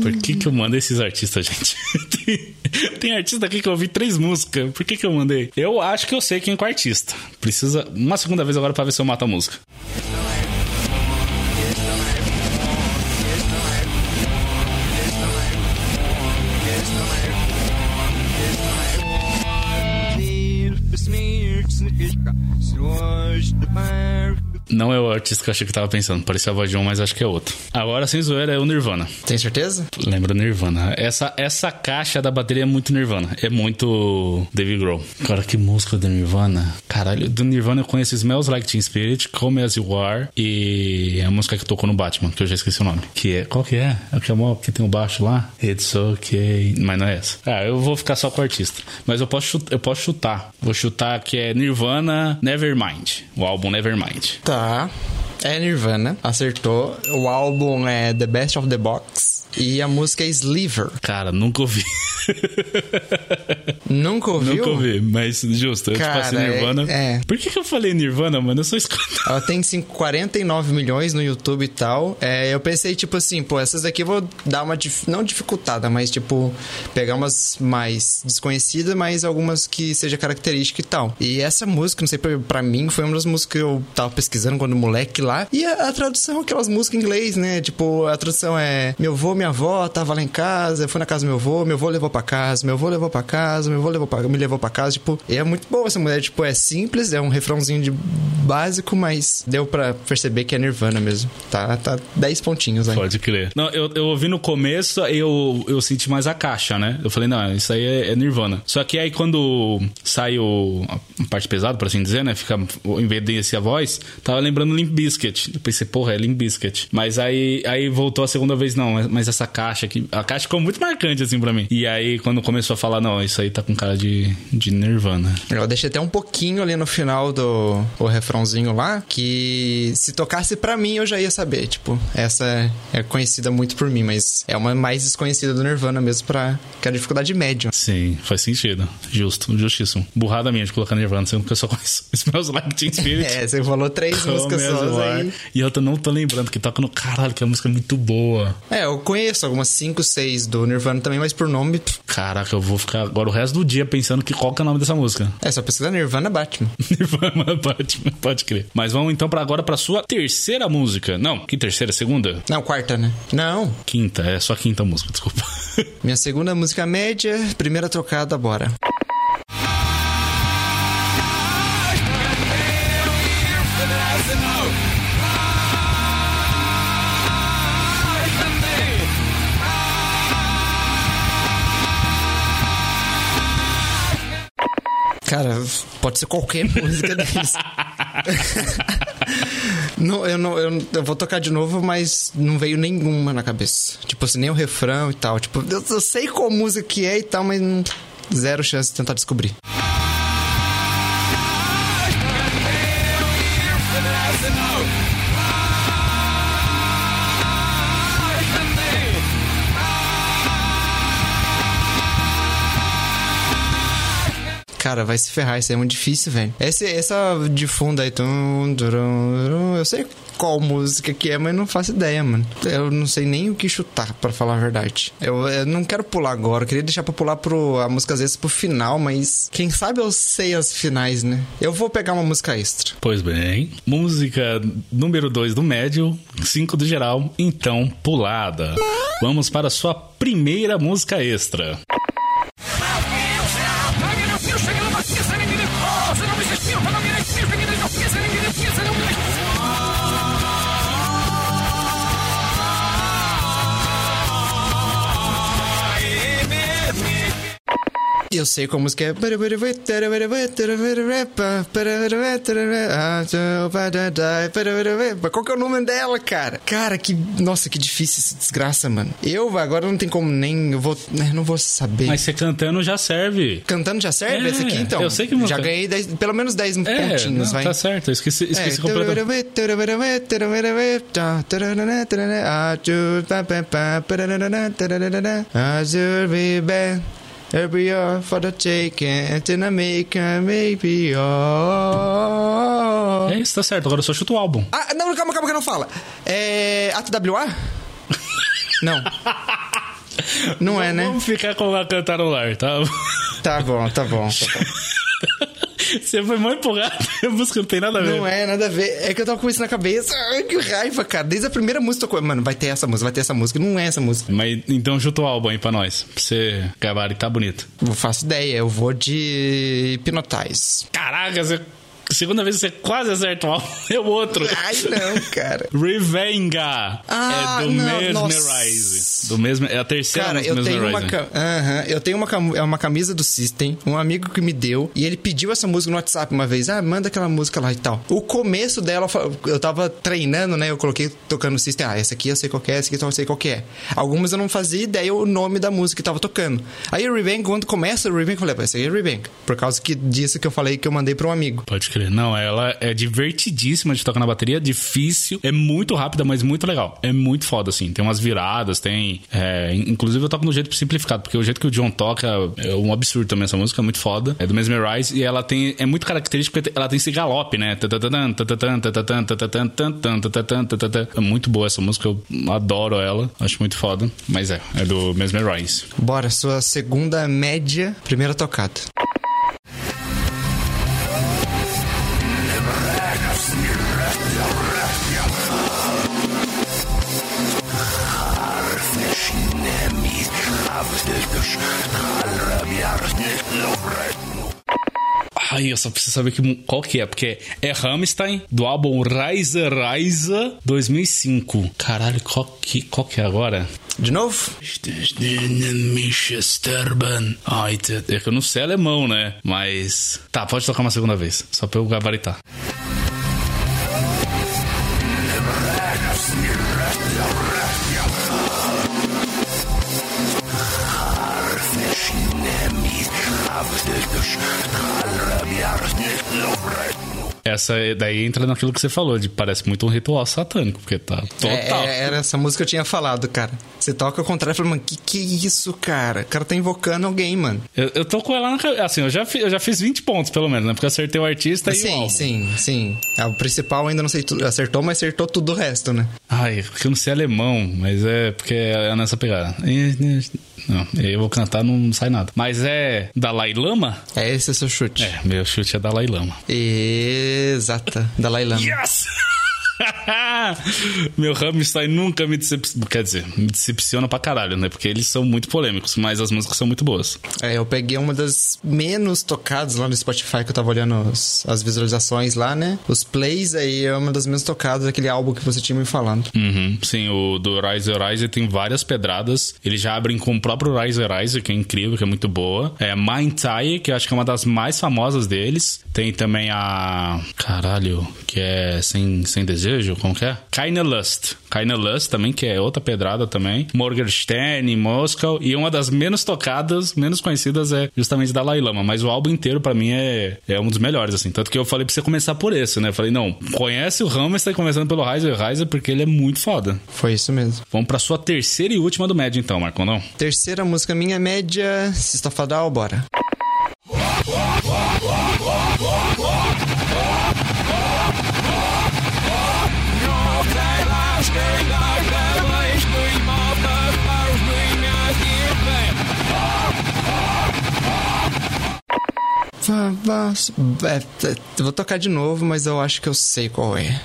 Por que que eu mandei esses artistas, gente? tem, tem artista aqui que eu ouvi três músicas. Por que que eu mandei? Eu acho que eu sei quem é o artista. Precisa uma segunda vez agora pra ver se eu mato a música. Não é o artista que eu achei que eu tava pensando. Parecia a voz de um, mas acho que é outro. Agora, sem zoeira, é o Nirvana. Tem certeza? Lembra Nirvana. Essa, essa caixa da bateria é muito Nirvana. É muito Dave Grohl. Cara, que música do Nirvana. Caralho, do Nirvana eu conheço Smells Like Teen Spirit, Come As You Are e a música que tocou no Batman, que eu já esqueci o nome. Que é... Qual que é? É que, é uma, que tem o baixo lá? It's okay. Mas não é essa. Ah, eu vou ficar só com o artista. Mas eu posso, eu posso chutar. Vou chutar que é Nirvana Nevermind. O álbum Nevermind. Tá. É Nirvana. Acertou. O álbum é The Best of the Box. E a música é Sliver. Cara, nunca ouvi. Nunca ouviu? Nunca ouvi, mas justo. Eu Cara, te passei Nirvana. é- é. Por que, que eu falei Nirvana, mano? Eu só escuto. Ela tem cinco- 49 milhões no YouTube e tal. É, eu pensei, tipo assim, pô, essas daqui eu vou dar uma. dif- Não dificultada, mas tipo, pegar umas mais desconhecidas, mas algumas que seja característica e tal. E essa música, não sei, pra, pra mim, foi uma das músicas que eu tava pesquisando quando moleque lá. E a, a tradução, aquelas músicas em inglês, né? Tipo, a tradução é: Meu avô, minha avó tava lá em casa, eu fui na casa do meu avô, meu avô levou pra casa, meu avô levou pra casa, meu avô levou pra, me levou pra casa. Tipo, é muito boa essa mulher. Tipo, é simples, é um refrãozinho de básico, mas deu pra perceber que é Nirvana mesmo. Tá, tá 10 pontinhos aí. Pode crer. Não, eu, eu ouvi no começo, eu, eu senti mais a caixa, né? Eu falei, não, isso aí é, é Nirvana. Só que aí quando sai o, a parte pesada, por assim dizer, né? Fica, em vez de ser a voz, tava lembrando Limp Bizkit. Eu pensei, porra, é Limp Bizkit. Mas aí, aí voltou a segunda vez, não, mas essa caixa aqui, a caixa ficou muito marcante assim pra mim. E aí quando começou a falar, não, isso aí tá com cara de, de Nirvana. Eu deixei até um pouquinho ali no final do o refrãozinho lá, que se tocasse pra mim eu já ia saber. Tipo, essa é conhecida muito por mim, mas é uma mais desconhecida do Nirvana mesmo pra. que é a dificuldade média. Sim, faz sentido. Justo, justíssimo. Burrada minha de colocar Nirvana, sendo que eu só conheço Smells Like Teen Spirit. É, você falou três músicas só aí. E eu tô- não tô lembrando que toca no caralho, que a música é muito boa. É, eu conheço algumas 5, 6 do Nirvana também, mas por nome. pff, Caraca, eu vou ficar agora o resto do dia pensando que qual que é o nome dessa música. É, só pesquisar Nirvana Batman. Nirvana Batman, pode crer. Mas vamos então pra agora pra sua terceira música. Não, que terceira? Segunda? Não, quarta, né? Não. Quinta, é só quinta música, desculpa. Minha segunda música média, primeira trocada, bora. Cara, pode ser qualquer música deles. não, eu, não, eu, eu vou tocar de novo, mas não veio nenhuma na cabeça. Tipo assim, nem o refrão e tal. Tipo, eu, eu sei qual música que é e tal, mas não, zero chance de tentar descobrir. Cara, vai se ferrar, isso é muito difícil, velho. Essa de fundo aí, tum, turum, eu sei qual música que é, mas não faço ideia, mano. Eu não sei nem o que chutar, pra falar a verdade. Eu, eu não quero pular agora, eu queria deixar pra pular pro, a música às vezes pro final, mas quem sabe eu sei as finais, né? Eu vou pegar uma música extra. Pois bem, música número 2 do médio, 5 do geral, então pulada. Vamos para a sua primeira música extra. Eu sei qual música é. Qual que é o nome dela, cara? Cara, que. Nossa, que difícil essa desgraça, mano. Eu agora não tem como nem. Eu vou. né, Não vou saber. Mas você cantando já serve. Cantando já serve É, esse aqui, então? eu sei que música- Já ganhei dez- pelo menos 10 É, pontinhos, não, vai. tá certo, eu esqueci, É, esqueci completamente. Azure be bad. Every hour for the taking, and I make a maybe all. É isso, tá certo, agora eu só chuto o álbum. Ah, não, calma, calma, que não fala. É. ATWA? Não. Não é, né? Vamos ficar com a cantarolar, tá? Tá bom, tá bom, tá bom. Você foi muito empolgado, a música não tem nada a ver. Não é, nada a ver. É que eu tava com isso na cabeça. Ai, que raiva, cara. Desde a primeira música, eu. Mano, vai ter essa música, vai ter essa música. Não é essa música. Mas então chuta o álbum aí pra nós. Pra você gabaritar bonito. Não faço ideia. Eu vou de Hypnotize. Caraca, você... segunda vez você quase acerta o álbum. É o outro. Ai, não, cara. Revenga. Ah, é do não, Mesmerize. Do mesmo, é a terceira Cara, eu do tenho, uma, Mesmerize. Aham, eu tenho uma, é uma camisa do System, um amigo que me deu, e ele pediu essa música no WhatsApp uma vez. Ah, manda aquela música lá e tal. O começo dela, eu tava treinando, né? Eu coloquei tocando System. Ah, essa aqui eu sei qual que é, essa aqui eu sei qual que é. Algumas eu não fazia ideia o nome da música que tava tocando. Aí o Rebang, quando começa o Rebang, eu falei, pô, esse aí é Rebang. Por causa que, disso que eu falei que eu mandei pra um amigo. Pode crer. Não, ela é divertidíssima de tocar na bateria, difícil, é muito rápida, mas muito legal. É muito foda, assim. Tem umas viradas, tem. é, inclusive eu toco no jeito simplificado, porque o jeito que o John toca é um absurdo também. Essa música é muito foda. É do Mesmerize e ela tem. É muito característica porque ela tem esse galope, né? É muito boa essa música, eu adoro ela. Acho muito foda. Mas é, é do Mesmerize. Bora, sua segunda média, primeira tocada. Ai, eu só preciso saber que, qual que é, porque é Rammstein, do álbum Rise Rise 2005. Caralho, qual que, qual que é agora? De novo? É que eu não sei alemão, né? Mas. Tá, pode tocar uma segunda vez, só pra eu gabaritar. Essa daí entra naquilo que você falou, de parece muito um ritual satânico, porque tá total. É, era essa música que eu tinha falado, cara. Você toca ao contrário e fala, mano, que que é isso, cara? O cara tá invocando alguém, mano. Eu, eu tô com ela na cabeça. Assim, eu já, fi, eu já fiz 20 pontos, pelo menos, né? Porque eu acertei o artista e o Sim, sim, sim. Ah, O principal ainda não sei tudo. Acertou, mas acertou tudo o resto, né? Ai, porque eu não sei alemão, mas é porque é nessa pegada. Não, eu vou cantar, não sai nada. Mas é Dalai Lama? É esse o seu chute. É, meu chute é Dalai Lama. Exata. Dalai Lama. Yes! Meu Rammstein nunca me decepciona. Quer dizer, me decepciona pra caralho, né? Porque eles são muito polêmicos, mas as músicas são muito boas. É, eu peguei uma das menos tocadas lá no Spotify que eu tava olhando os- as visualizações lá, né? Os plays aí é uma das menos tocadas daquele álbum que você tinha me falando. Uhum. Sim, o do Rise Rise tem várias pedradas. Eles já abrem com o próprio Rise Rise, que é incrível, que é muito boa. É Mind Tai, que eu acho que é uma das mais famosas deles. Tem também a. Caralho, que é Sem, sem Desejo, como que é? Keine Lust. Keine Lust também, que é outra pedrada também. Morgenstern, Moscow. E uma das menos tocadas, menos conhecidas é justamente Dalai Lama. Mas o álbum inteiro, pra mim, é, é um dos melhores, assim. Tanto que eu falei pra você começar por esse, né? Eu falei, não, conhece o Hammerstein começando pelo Rise Rise, porque ele é muito foda. Foi isso mesmo. Vamos pra sua terceira e última do médio, então, Marcon, não? Terceira música minha média, Sista Fadal, bora. Vou tocar de novo, mas eu acho que eu sei qual é.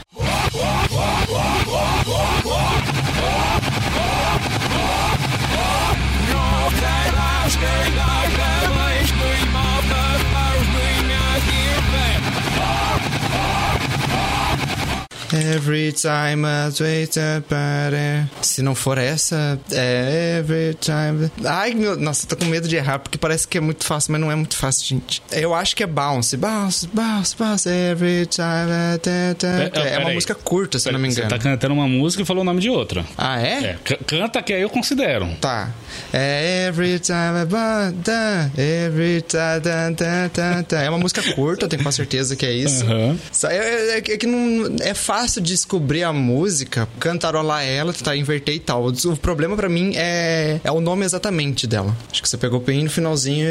Every time I wait it. Se não for essa, é every time. Ai, meu. Nossa, tô com medo de errar, porque parece que é muito fácil, mas não é muito fácil, gente. Eu acho que é bounce. Bounce, bounce, bounce. Every time. I da, da. É, uma peraí. música curta, se eu não me engano. Você tá cantando uma música e falou o nome de outra. Ah, é? É, canta que aí eu considero. Tá. É every time I ba- da, every time da, da, da, da. É uma música curta, eu tenho quase certeza que é isso. Só- É, é- é que não é fácil descobrir a música, cantarolar ela, tentar inverter e tal. O problema pra mim é, é o nome exatamente dela. Acho que você pegou bem no finalzinho.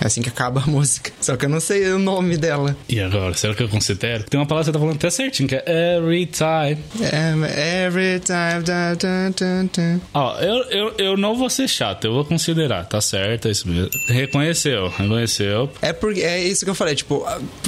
É assim que acaba a música. Só que eu não sei o nome dela. E agora, será que eu considero? Tem uma palavra que você tá falando até certinho, que é every time. É, every time. Da, da, da, Ó, eu, eu, eu não vou ser chato, eu vou considerar, tá certo, é isso mesmo. Reconheceu, reconheceu. É porque é isso que eu falei, tipo,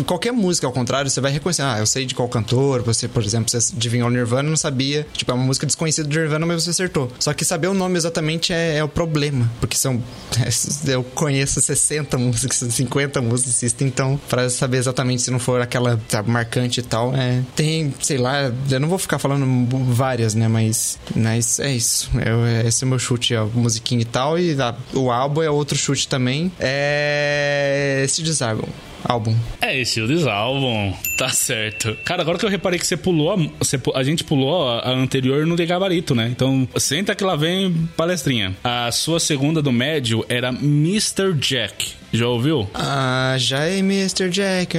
qualquer música ao contrário, você vai reconhecer. Ah, eu sei de qual cantor, você, por exemplo, você adivinhou o Nirvana, não sabia. Tipo, é uma música desconhecida do Nirvana, mas você acertou. Só que saber o nome exatamente é, é o problema, porque são eu conheço 60 músicas, 50 músicas, então pra saber exatamente se não for aquela marcante e tal, é, tem, sei lá, eu não vou ficar falando várias, né, mas, mas é isso. Eu, esse é meu chute, a musiquinha e tal, e a- o álbum é outro chute também. É. Se desarmam. álbum. É, Shields álbum. Tá certo. Cara, agora que eu reparei que você pulou, a, você, a gente pulou a, a anterior no de gabarito, né? Então, senta que lá vem palestrinha. A sua segunda do médio era Mr. Jack. Já ouviu? Ah, já é Mr. Jack.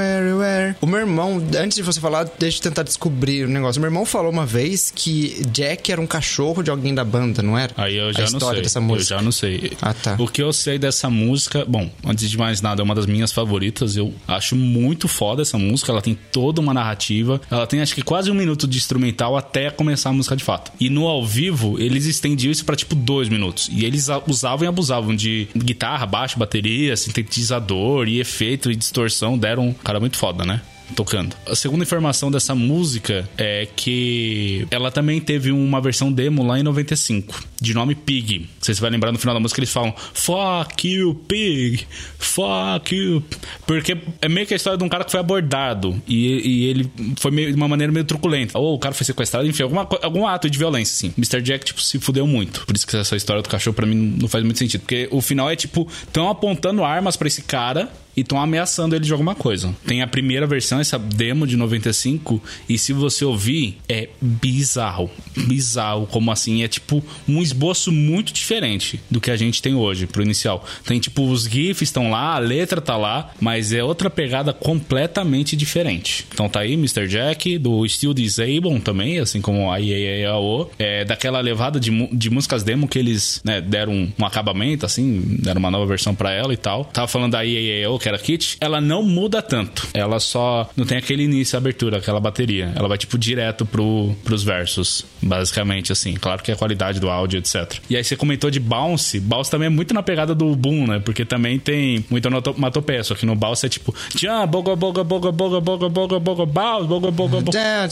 Everywhere. O meu irmão, antes de você falar, deixa eu tentar descobrir o negócio. O meu irmão falou uma vez que Jack era um cachorro de alguém da banda, não era? Aí eu já a não história sei. dessa música. Eu já não sei. Ah, tá. O que eu sei dessa música, bom, antes de mais nada, é uma das minhas favoritas. Eu acho muito foda essa música. Ela tem toda uma narrativa. Ela tem acho que quase um minuto de instrumental até começar a música de fato. E no ao vivo, eles estendiam isso pra tipo dois minutos. E eles usavam e abusavam de guitarra, baixo, bateria, sintetizador e efeito e distorção. Deram um cara muito foda, né? Tocando. A segunda informação dessa música é que ela também teve uma versão demo lá em 95, de nome Pig. Você vai lembrar no final da música eles falam Fuck you, Pig! Fuck you! Porque é meio que a história de um cara que foi abordado e, e ele foi meio, de uma maneira meio truculenta. Ou o cara foi sequestrado, enfim, alguma, algum ato de violência, assim. Mr. Jack, tipo, se fudeu muito. Por isso que essa história do cachorro pra mim não faz muito sentido. Porque o final é tipo, tão apontando armas pra esse cara e estão ameaçando ele de alguma coisa. Tem a primeira versão, essa demo de 95, e se você ouvir, é bizarro. Bizarro, como assim? É tipo um esboço muito diferente do que a gente tem hoje pro inicial. Tem tipo, os GIFs estão lá, a letra tá lá, mas é outra pegada completamente diferente. Então tá aí Mr. Jack, do Still Disable também, assim como a IAAO. É daquela levada de, de músicas demo que eles né, deram um, acabamento, assim, deram uma nova versão pra ela e tal. Tava falando da IAAO, que era Kit, ela não muda tanto. Ela só não tem aquele início, abertura, aquela bateria. Ela vai, tipo, direto pro, pros versos, basicamente, assim. Claro que é a qualidade do áudio, etc. E aí você comentou de Bounce. Bounce também é muito na pegada do Boom, né? Porque também tem muito onomatopeia, só que no Bounce é tipo... Tchan, boga, boga, boga, boga, boga, boga, boga, bounce, boga, boga, boga. É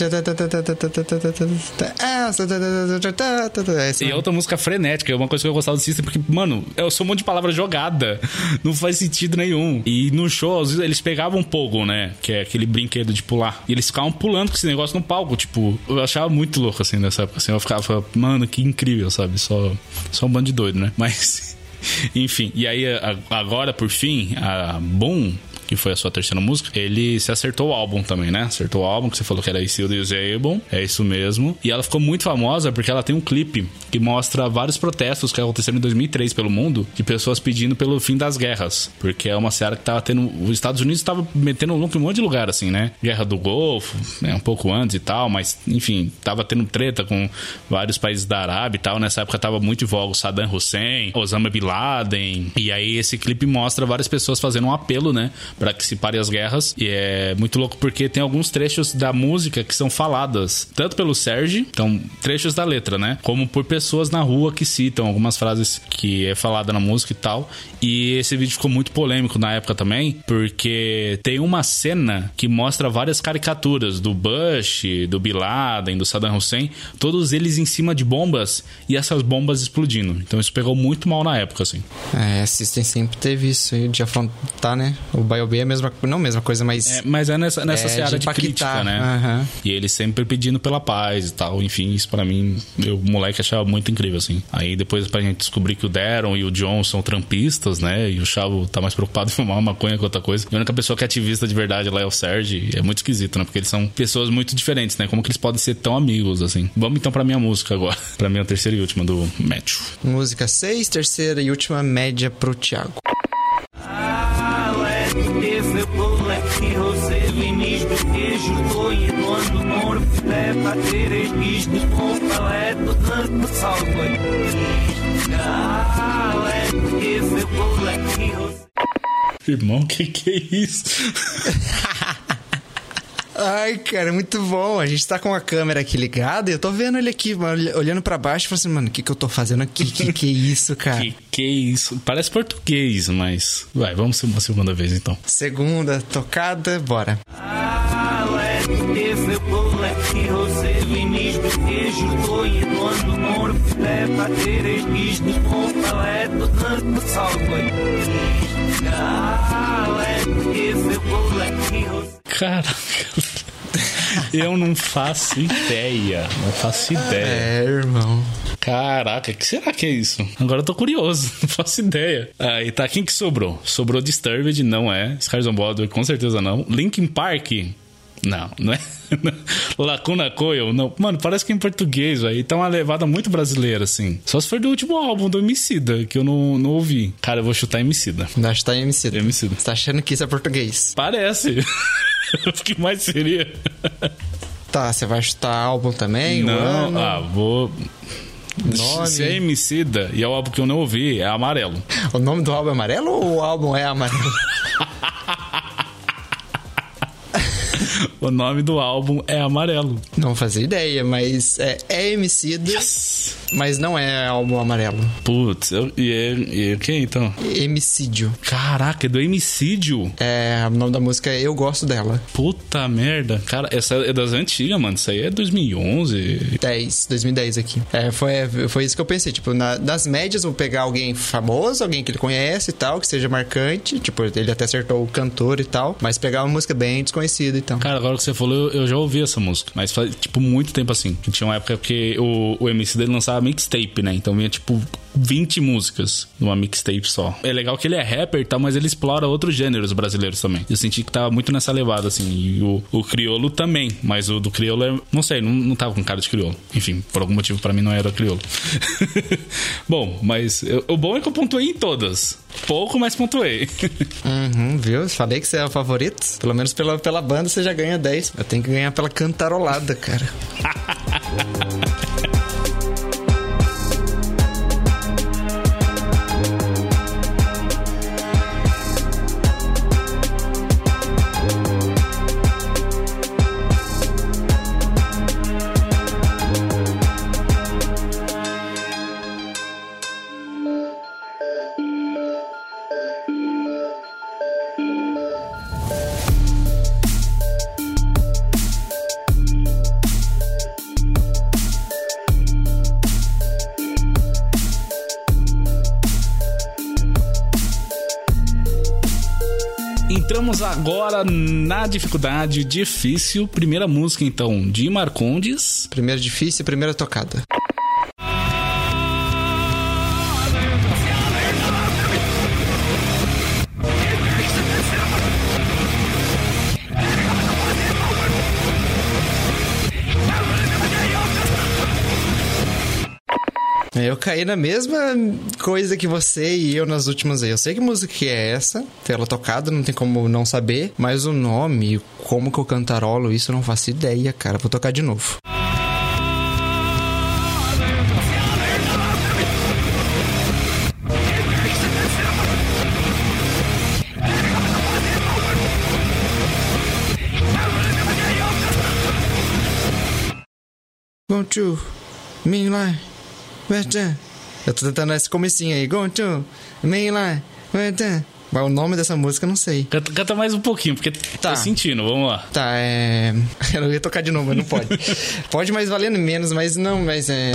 E outra música frenética, é uma coisa que eu gostava do System, porque, mano, eu sou um monte de palavra jogada. Não faz sentido nenhum. E no show, às vezes, eles pegavam um pogo, né? Que é aquele brinquedo de pular. E eles ficavam pulando com esse negócio no palco. Tipo, eu achava muito louco, assim, nessa época. Assim, eu ficava, mano, que incrível, sabe? Só, só um bando de doido, né? Mas. Enfim, e aí agora, por fim, a Boom, que foi a sua terceira música, ele se acertou o álbum também, né? Acertou o álbum, que você falou que era Still Disable, é isso mesmo. E ela ficou muito famosa porque ela tem um clipe que mostra vários protestos que aconteceram em 2003 pelo mundo, de pessoas pedindo pelo fim das guerras. Porque é uma seara que tava tendo... Os Estados Unidos estavam metendo louco em um monte de lugar, assim, né? Guerra do Golfo, né? um pouco antes e tal, mas, enfim, tava tendo treta com vários países da Arábia e tal. Nessa época tava muito em voga o Saddam Hussein, Osama Bin Laden. E aí esse clipe mostra várias pessoas fazendo um apelo, né? Pra que se pare as guerras. E é muito louco porque tem alguns trechos da música que são faladas tanto pelo Serge, então trechos da letra, né? Como por pessoas na rua que citam algumas frases que é falada na música e tal. E esse vídeo ficou muito polêmico na época também, porque tem uma cena que mostra várias caricaturas do Bush, do Bin Laden, do Saddam Hussein, todos eles em cima de bombas e essas bombas explodindo. Então isso pegou muito mal na época, assim. É, System sempre teve isso aí de afrontar, né? O BioB é a mesma não a mesma coisa, mas. É, mas é nessa, nessa É, seara de de, crítica, né? aham. E ele sempre pedindo pela paz e tal. Enfim, isso pra mim, eu, moleque, achava muito incrível, assim. Aí depois pra gente descobrir que o Daron e o John são trampistas, né? E o Chavo tá mais preocupado em fumar uma maconha que outra coisa. E a única pessoa que é ativista de verdade lá é o Serge. É muito esquisito, né? Porque eles são pessoas muito diferentes, né? Como que eles podem ser tão amigos, assim? Vamos então pra minha música agora. pra minha terceira e última do Matthew. Música 6, terceira e última média pro Thiago. É ter esguicho, com paleto, dando salvo. Galera, esse moleque, você... Irmão, que que é isso? Ai, cara, muito bom. A gente tá com a câmera aqui ligada e eu tô vendo ele aqui, mano, olhando pra baixo e falando assim, mano, o que que eu tô fazendo aqui? Que que é isso, cara? que que é isso? Parece português, mas... Vai, vamos uma segunda vez então. Segunda tocada, bora. Esse ter esguicho, com paleto, dando salvo. Galera, esse você... Caraca. Eu não faço ideia. Não faço ideia. É, irmão. Caraca, o que será que é isso? Agora eu tô curioso, não faço ideia. Aí tá, quem que sobrou? Sobrou Disturbed, não é. Skies on Broadway, com certeza não. Linkin Park, não, não é. Lacuna Coil, não. Mano, parece que é em português, aí tá uma levada muito brasileira, assim. Só se for do último álbum do Emicida, que eu não, não ouvi. Cara, eu vou chutar Emicida. Que tá MC. Emicida. Você tá achando que isso é português? Parece. o que mais seria? Tá, você vai chutar álbum também? não, ano? ah, vou... Nome. Se é Emicida e é o álbum que eu não ouvi, é Amarelo. O nome do álbum é amarelo ou o álbum é amarelo? O nome do álbum é Amarelo. não fazia ideia, mas é, é Emicida, mas não é álbum amarelo. Putz, e é, é quem então? Emicídio. Caraca, é do Emicídio. É, o nome da música é Eu Gosto Dela. Puta merda. Cara, essa é das antigas, mano. Isso aí é 2011. 10, 2010 aqui. É, foi, foi isso que eu pensei. Tipo, na- nas médias, vou pegar alguém famoso, alguém que ele conhece e tal, que seja marcante. Tipo, ele até acertou o cantor e tal. Mas pegar uma música bem desconhecida e tal. Cara, agora que você falou, eu, eu já ouvi essa música. Mas faz, tipo, muito tempo assim. Que tinha uma época que o, o MC dele lançava mixtape, né? Então vinha, tipo, 20 músicas numa mixtape só. É legal que ele é rapper e tal, mas ele explora outros gêneros brasileiros também. Eu senti que tava muito nessa levada, assim. E o, o criolo também. Mas o do criolo é. Não sei, não, não tava com cara de criolo. Enfim, por algum motivo pra mim não era criolo. bom, mas eu- o bom é que eu pontuei em todas. Pouco, mas pontuei. Uhum, viu? Falei que você é o favorito. Pelo menos pela, pela banda você já ganha 10. Eu tenho que ganhar pela cantarolada, cara. Agora na dificuldade difícil. Primeira música, então, de Marcondes. Primeira difícil, primeira tocada. Eu caí na mesma coisa que você e eu nas últimas aí. Eu sei que música que é essa, tela tocada, não tem como não saber, mas o nome, como que eu cantarolo isso, eu não faço ideia, cara. Vou tocar de novo. Go to Mainline, Western. Eu tô tentando esse comecinho aí. Go to Mainline. Mas o nome dessa música eu não sei. Canta, canta mais um pouquinho, porque Tá. sentindo, vamos lá. Tá, é. Eu não ia tocar de novo, mas não pode. pode, mas valendo menos, mas não, mas é.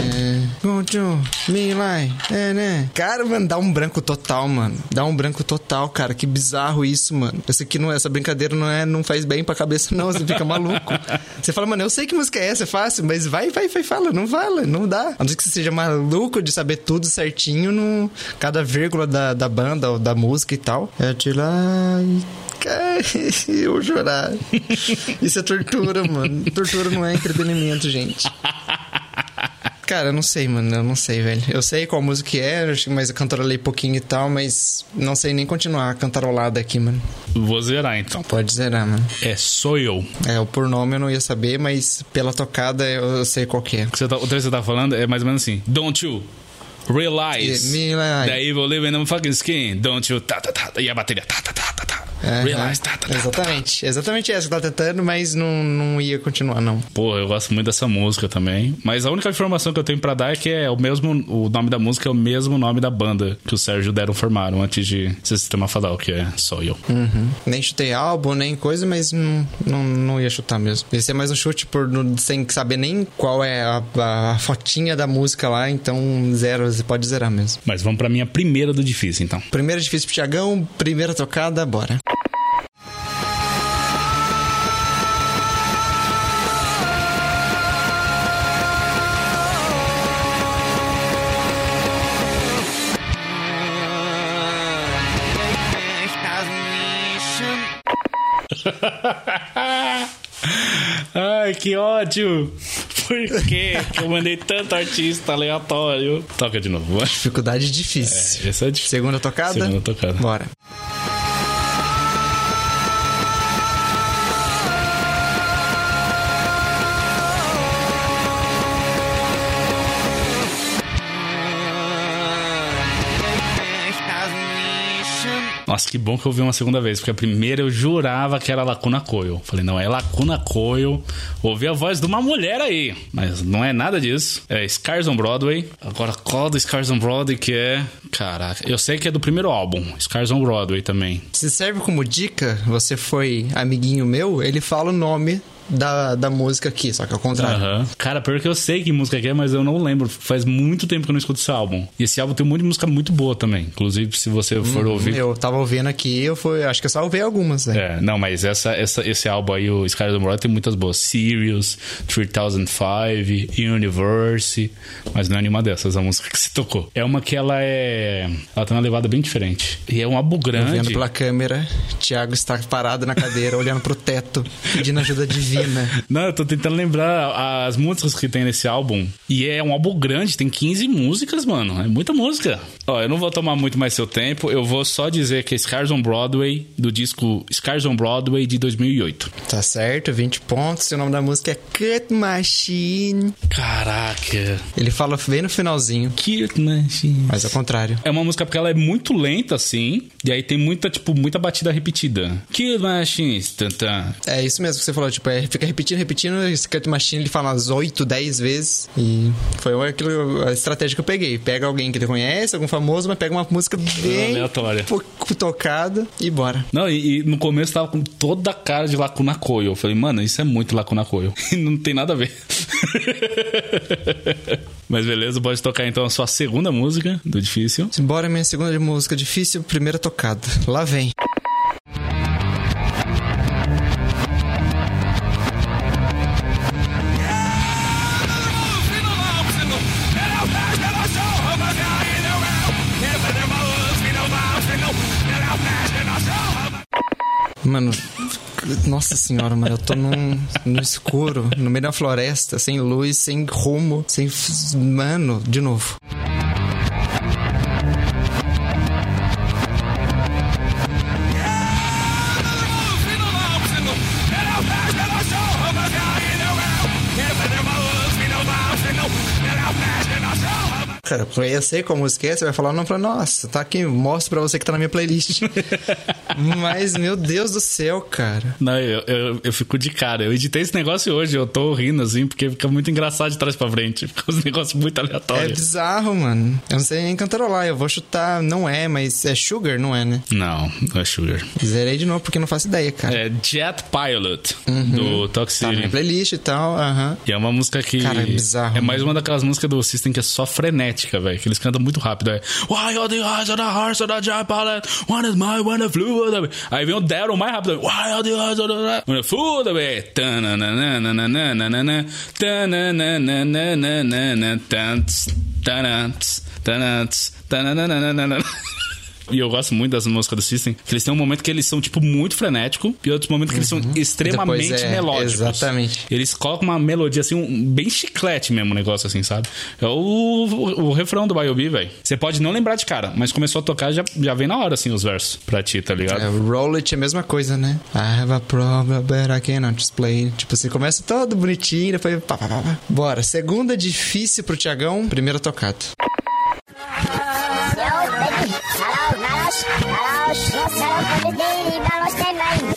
To Mainline, é, né? Cara, mano, dá um branco total, mano. Dá um branco total, cara. Que bizarro isso, mano. Essa aqui não, essa brincadeira não é, não faz bem pra cabeça, não. Você fica maluco. Você fala, mano, eu sei que música é essa, é fácil, mas vai, vai, vai, fala, não fala, não dá. A não ser que você seja maluco de saber tudo certinho no cada vírgula da, da banda ou da música e tal. É de lá e. Cara, eu chorar. Isso é tortura, mano. Tortura não é entretenimento, gente. Cara, eu não sei, mano. Eu não sei, velho. Eu sei qual música que é, mas eu cantarolei pouquinho e tal, mas não sei nem continuar a cantarolada aqui, mano. Vou zerar então. Pode zerar, mano. É Sou Eu. É, o por nome eu não ia saber, mas pela tocada eu, eu sei qual que é. O, que você tá, o trecho que você tá falando é mais ou menos assim: Don't you realize Me like. that evil living in a fucking skin? Don't you. Tá, tá, tá. E a bateria. Tá, tá, tá, tá, tá. Aham. Realize. Tá, tá, tá. Exatamente. Exatamente essa que tá tentando, mas não, não ia continuar, não. Pô, eu gosto muito dessa música também. Mas a única informação que eu tenho pra dar é que é o mesmo. O nome da música é o mesmo nome da banda que o Sérgio deram formaram antes de ser Sistema Fadal, que é Só Eu. Uhum. Nem chutei álbum, nem coisa, mas não, não, não ia chutar mesmo. Ia ser mais um chute por, sem saber nem qual é a, a fotinha da música lá, então zero, você pode zerar mesmo. Mas vamos pra minha primeira do difícil, então. Primeira difícil pro Tiagão, primeira tocada, bora. Ai, que ódio! Por que eu mandei tanto artista aleatório? Toca de novo. vai. Dificuldade difícil. É, esse é difícil. Segunda tocada? Segunda tocada. Bora. Nossa, que bom que eu vi uma segunda vez, porque a primeira eu jurava que era Lacuna Coil. Falei, não, é Lacuna Coil. Ouvi a voz de uma mulher aí, mas não é nada disso. É Scars on Broadway. Agora, qual do Scars on Broadway que é? Caraca, eu sei que é do primeiro álbum, Scars on Broadway também. Se serve como dica, você foi amiguinho meu, ele fala o nome da, da música aqui, só que ao contrário. Aham. Cara, pior que eu sei que música que é, mas eu não lembro. Faz muito tempo que eu não escuto esse álbum. E esse álbum tem um monte de música muito boa também. Inclusive, se você for ouvir. Eu tava ouvindo aqui, eu fui, acho que eu salvei algumas, né? É, não, mas essa, essa, esse álbum aí, o Skies on Broadway, tem muitas boas. Sirius, 3005, Universe. Mas não é nenhuma dessas a música que se tocou. É uma que ela é. Ela tem uma levada bem diferente. E é um álbum grande. pela câmera, Thiago está parado na cadeira, olhando pro teto, pedindo ajuda divina. Não, eu tô tentando lembrar as músicas que tem nesse álbum. E é um álbum grande, tem 15 músicas, mano. É muita música. Ó, eu não vou tomar muito mais seu tempo. Eu vou só dizer que é Scars on Broadway, do disco Scars on Broadway de 2008. Tá certo, 20 pontos. E o nome da música é Cut Machine. Caraca. Ele fala bem no finalzinho, Cute Machine. mas ao contrário. É uma música porque ela é muito lenta, assim. E aí tem muita, tipo, muita batida repetida. Tan, tan. É isso mesmo que você falou, tipo, é, fica repetindo, repetindo, esse Cut Machine ele fala umas 8, 10 vezes. E foi aquilo, a estratégia que eu peguei. Pega alguém que ele conhece, algum famoso, mas pega uma música bem Aleatória. pouco tocada e bora. Não, e, e no começo tava com toda a cara de Lacuna Coil. Eu falei, mano, isso é muito Lacuna Coil. Não tem nada a ver. Mas beleza, pode tocar então a sua segunda música do Difícil. Bora, minha segunda música difícil, primeira tocada. Lá vem. Mano, nossa senhora, mano, eu tô num, no escuro, no meio da floresta, sem luz, sem rumo, sem. Mano, de novo. Cara, eu sei qual música é, você vai falar, não, pra nossa, tá aqui, mostro pra você que tá na minha playlist. Mas, meu Deus do céu, cara. Não, eu, eu, eu fico de cara. Eu editei esse negócio hoje, eu tô rindo assim, porque fica muito engraçado de trás pra frente. Fica uns negócios muito É aleatórios. bizarro, mano. Eu não sei nem cantarolar, eu vou chutar, não é, mas é Sugar, não é, né? Não, não é Sugar. Zerei de novo porque não faço ideia, cara. É Jet Pilot, do Tá na playlist e tal, aham. E é uma música que. Cara, é bizarro, É mais mano. uma daquelas músicas do System que é só frenética, velho. Que eles cantam muito rápido. É. Why are the eyes of the hearts of the giant? One is mine, one is flew. Aí vem o Daryl mais rápido. Why are the eyes of the one is flew? Tananana, E eu gosto muito das músicas do System, que eles têm um momento que eles são, tipo, muito frenético, e outros momentos que eles são extremamente Depois é, melódicos. exatamente. Eles colocam uma melodia assim, um, bem chiclete mesmo, um negócio assim, sabe? É o, o, o refrão do Biobi, velho. Você pode não lembrar de cara, mas começou a tocar, já, já vem na hora, assim, os versos pra ti, tá ligado? É, Roll It é a mesma coisa, né? I have a problem, but I cannot explain. Tipo assim, começa todo bonitinho, depois. Pá, pá, pá, pá. Bora, segunda difícil pro Tiagão, primeira tocada. そてそこでデイリーバーをしてない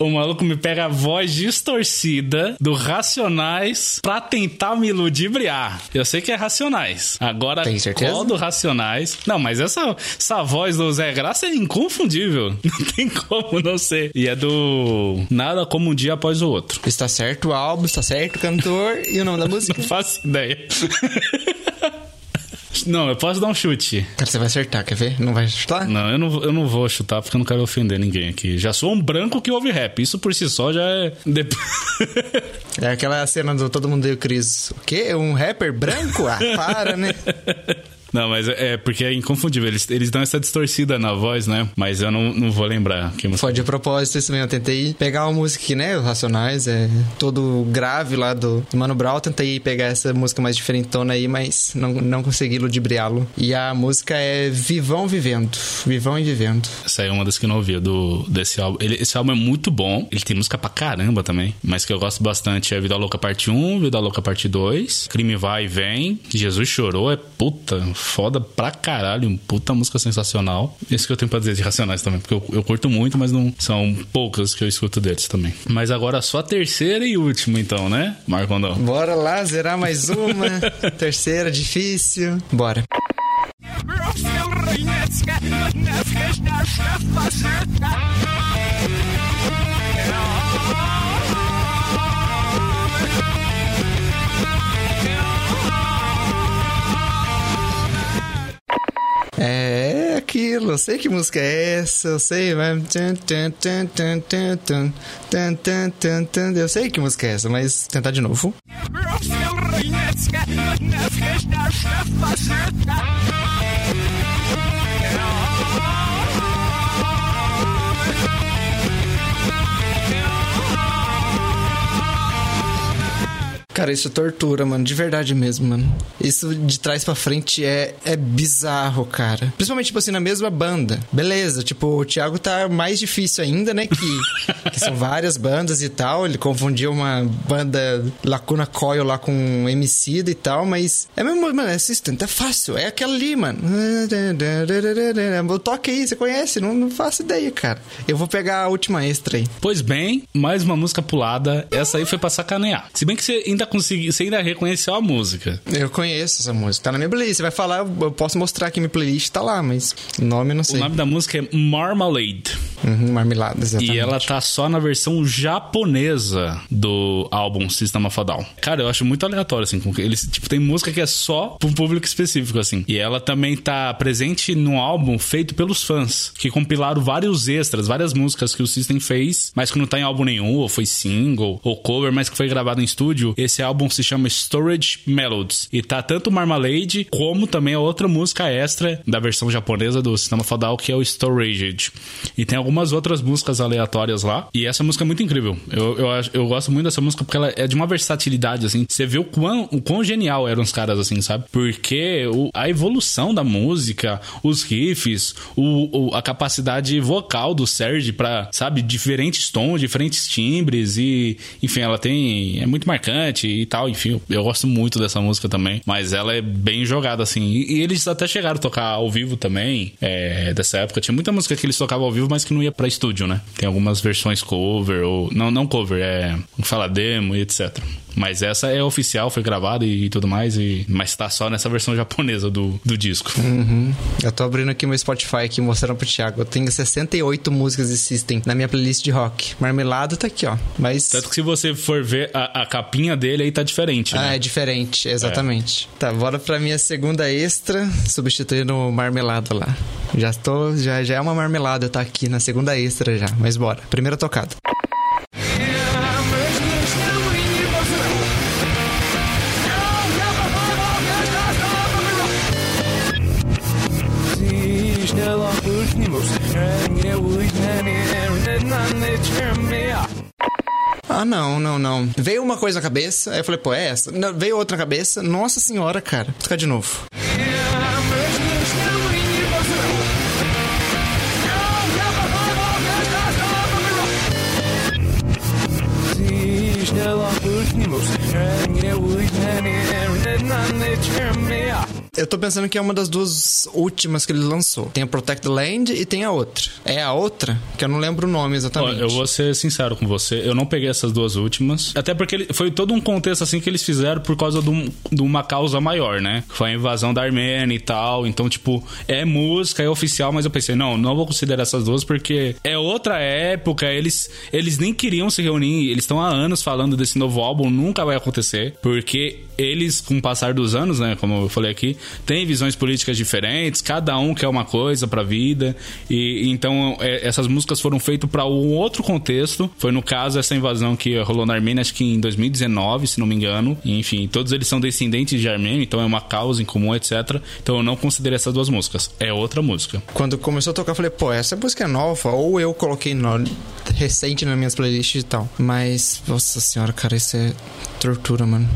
O maluco me pega a voz distorcida do Racionais pra tentar me ludibriar. Eu sei que é Racionais. Agora, Tem certeza? qual do Racionais? Não, mas essa, essa voz do Zé Graça é inconfundível. Não tem como não ser. E é do Nada Como Um Dia Após o Outro. Está certo o álbum, está certo o cantor e o nome da música. Não faço ideia. Não, eu posso dar um chute. Cara, você vai acertar, quer ver? Não vai chutar? Não, eu não, eu não vou chutar porque eu não quero ofender ninguém aqui. Já sou um branco que ouve rap. Isso por si só já é. É aquela cena do Todo Mundo Deu Cris. O quê? Um rapper branco? Ah, para, né? Não, mas é é porque é inconfundível. Eles, eles dão essa distorcida na voz, né? Mas eu não, não vou lembrar. Que música- Foi de propósito isso mesmo. Eu tentei pegar uma música que, né? Racionais, é todo grave lá do, do Mano Brown. Tentei pegar essa música mais diferentona aí, mas não, não consegui ludibriá-lo. E a música é Vivão Vivendo. Vivão e Vivendo. Essa é uma das que eu não ouvi, do, desse álbum. Ele- esse álbum é muito bom. Ele tem música pra caramba também. Mas que eu gosto bastante é Vida Louca Parte 1, Vida Louca Parte 2, Crime Vai e Vem, Jesus Chorou, é puta, foda pra caralho. Puta música sensacional. Esse que eu tenho pra dizer de Racionais também, porque eu, eu curto muito, mas não são poucas que eu escuto deles também. Mas agora só a terceira e última, então, né, Marco Andão? Bora lá, zerar mais uma. Terceira, difícil. Bora. É aquilo, eu sei que música é essa, eu sei, vai. Eu sei que música é essa, mas tentar de novo. Cara, isso tortura, mano. De verdade mesmo, mano. Isso de trás pra frente é, é bizarro, cara. Principalmente, tipo assim, na mesma banda. Beleza, tipo, o Thiago tá mais difícil ainda, né? Que, que são várias bandas e tal. Ele confundiu uma banda Lacuna Coil lá com Emicida e tal, mas... É mesmo, mano, é assistente, é fácil. É aquela ali, mano. Toque aí, você conhece? Não, não faço ideia, cara. Eu vou pegar a última extra aí. Pois bem, mais uma música pulada. Essa aí foi pra sacanear. Se bem que você ainda conseguiu, você ainda reconheceu a música. Eu conheço essa música. Tá na minha playlist. Você vai falar, eu posso mostrar aqui minha playlist, tá lá, mas o nome eu não O sei. nome da música é Marmalade. Uhum, marmelada, exatamente. E ela tá só na versão japonesa do álbum System of a Down. Cara, eu acho muito aleatório, assim. Eles, tipo, tem música que é só pra um público específico, assim. E ela também tá presente num álbum feito pelos fãs, que compilaram vários extras, várias músicas que o System fez, mas que não tá em álbum nenhum, ou foi single, ou cover, mas que foi gravado em estúdio. Esse álbum se chama Storage Melodies. E tá tanto Marmalade, como também a outra música extra da versão japonesa do Sistema Fadal, que é o Storage. E tem algumas outras músicas aleatórias lá. E essa música é muito incrível. Eu, eu, eu gosto muito dessa música porque ela é de uma versatilidade, assim. Você vê o quão, o quão genial eram os caras, assim, sabe? Porque o- a evolução da música, os riffs, o, o- a capacidade vocal do Serge pra, sabe, diferentes tons, diferentes timbres e, enfim, ela tem. É muito marcante e tal, enfim. Eu gosto muito dessa música também. Mas ela é bem jogada, assim. E, e eles até chegaram a tocar ao vivo também, é, dessa época. Tinha muita música que eles tocavam ao vivo, mas que não ia pra estúdio, né? Tem algumas versões cover, ou. Não, não cover, é. Fala demo e etc. Mas essa é oficial, foi gravada e, e tudo mais, e, mas tá só nessa versão japonesa do, do disco. Uhum. Eu tô abrindo aqui meu Spotify aqui, mostrando pro Thiago. Eu tenho 68 músicas de System na minha playlist de rock. Marmelada tá aqui, ó. Mas... Tanto que se você for ver a, a capinha dele aí tá diferente, Ah, né? é diferente, exatamente. Tá, bora pra minha segunda extra, substituindo o marmelada lá. Já tô, já, já é uma marmelada, tá aqui na segunda extra já, mas bora. Primeira tocada. Ah, não, não, não. Veio uma coisa na cabeça, aí eu falei, pô, é essa. Não, veio outra na cabeça, nossa senhora, cara. Vou tocar de novo. Eu tô pensando que é uma das duas últimas que ele lançou. Tem a Protect Land e tem a outra. É a outra? Que eu não lembro o nome exatamente. eu vou ser sincero com você, eu não peguei essas duas últimas. Até porque ele- foi todo um contexto assim que eles fizeram por causa de, um- de uma causa maior, né? Foi a invasão da Armênia e tal. Então, tipo, é música, é oficial, mas eu pensei, não, não vou considerar essas duas porque é outra época, eles, eles nem queriam se reunir, eles estão há anos falando desse novo álbum, nunca vai acontecer, porque eles, com o passar dos anos, né, como eu falei aqui, têm visões políticas diferentes, cada um quer uma coisa pra vida, e então é, essas músicas foram feitas para um outro contexto. Foi no caso essa invasão que rolou na Armênia, acho que em 2019, se não me engano. Enfim, todos eles são descendentes de armênio, então é uma causa em comum, etc. Então eu não considerei essas duas músicas. É outra música. Quando começou a tocar, eu falei, pô, essa música é nova, ou eu coloquei no, recente nas minhas playlists e tal. Mas, nossa senhora, cara, isso é tortura, mano.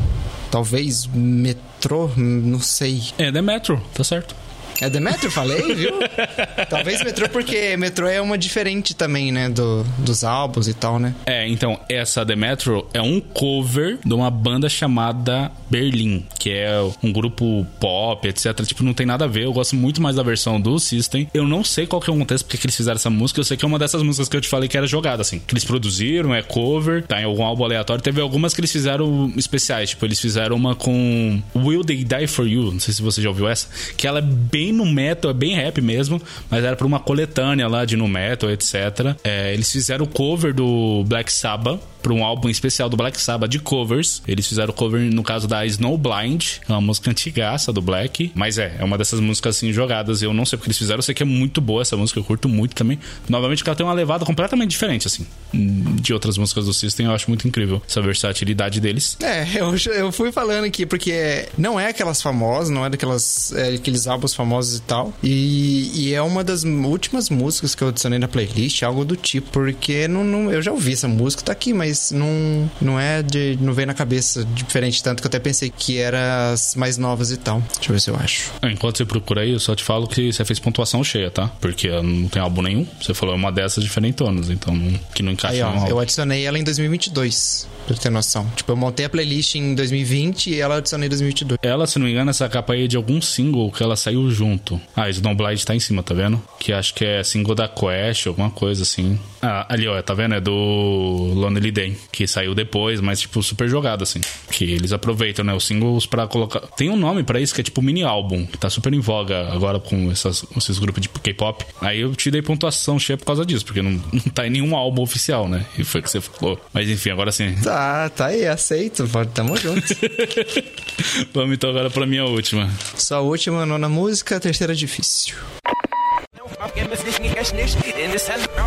Talvez metrô, não sei. É The Metro, tá certo. É The Metro, falei, viu? Talvez metrô, porque metrô é uma diferente também, né? Do, dos álbuns e tal, né? É, então, essa The Metro é um cover de uma banda chamada Berlim, que é um grupo pop, etc. Tipo, não tem nada a ver. Eu gosto muito mais da versão do System. Eu não sei qual que é o contexto porque que eles fizeram essa música. Eu sei que é uma dessas músicas que eu te falei que era jogada, assim. Que eles produziram, é cover, tá em algum álbum aleatório. Teve algumas que eles fizeram especiais. Tipo, eles fizeram uma com Will They Die For You. Não sei se você já ouviu essa. Que ela é bem no metal, é bem rap mesmo. Mas era pra uma coletânea lá de no metal, etc. É, eles fizeram o cover do Black Sabbath para um álbum especial do Black Sabbath de covers. Eles fizeram cover no caso da Snowblind, é uma música antigaça do Black. Mas é, é uma dessas músicas assim jogadas. Eu não sei porque eles fizeram, eu sei que é muito boa essa música, eu curto muito também. Novamente, ela tem uma levada completamente diferente, assim, de outras músicas do System. Eu acho muito incrível essa versatilidade deles. É, eu, eu fui falando aqui, porque não é aquelas famosas, não é daquelas é, aqueles álbuns famosos e tal. E, e, é uma das últimas músicas que eu adicionei na playlist, algo do tipo, porque não, não, eu já ouvi essa música, tá aqui, mas não, não é de. não vem na cabeça diferente, tanto que eu até pensei que era as mais novas e tal. Deixa eu ver se eu acho. Enquanto você procura aí, eu só te falo que você fez pontuação cheia, tá? Porque não tem álbum nenhum. Você falou é uma dessas diferentonas, então que não encaixa aí, ó, no álbum. Eu adicionei ela em 2022, pra ter noção. Tipo, eu montei a playlist em 2020 e ela adicionei em 2022. Ela, se não me engano, essa capa aí é de algum single que ela saiu junto. Ah, Snowblind tá em cima, tá vendo? Que acho que é single da Quest, alguma coisa assim. Ah, ali, ó, tá vendo? É do Lonely Day que saiu depois, mas tipo super jogado assim. Que eles aproveitam, né, os singles para colocar. Tem um nome para isso que é tipo mini álbum, que tá super em voga agora com essas, esses grupos de K-pop. Aí eu te dei pontuação cheia por causa disso, porque não, não tá em nenhum álbum oficial, né? E foi o que você falou. Mas enfim, agora sim. Tá, tá aí, aceito. Tamo junto. Vamos então agora pra minha última. Sua última, nona música, terceira difícil.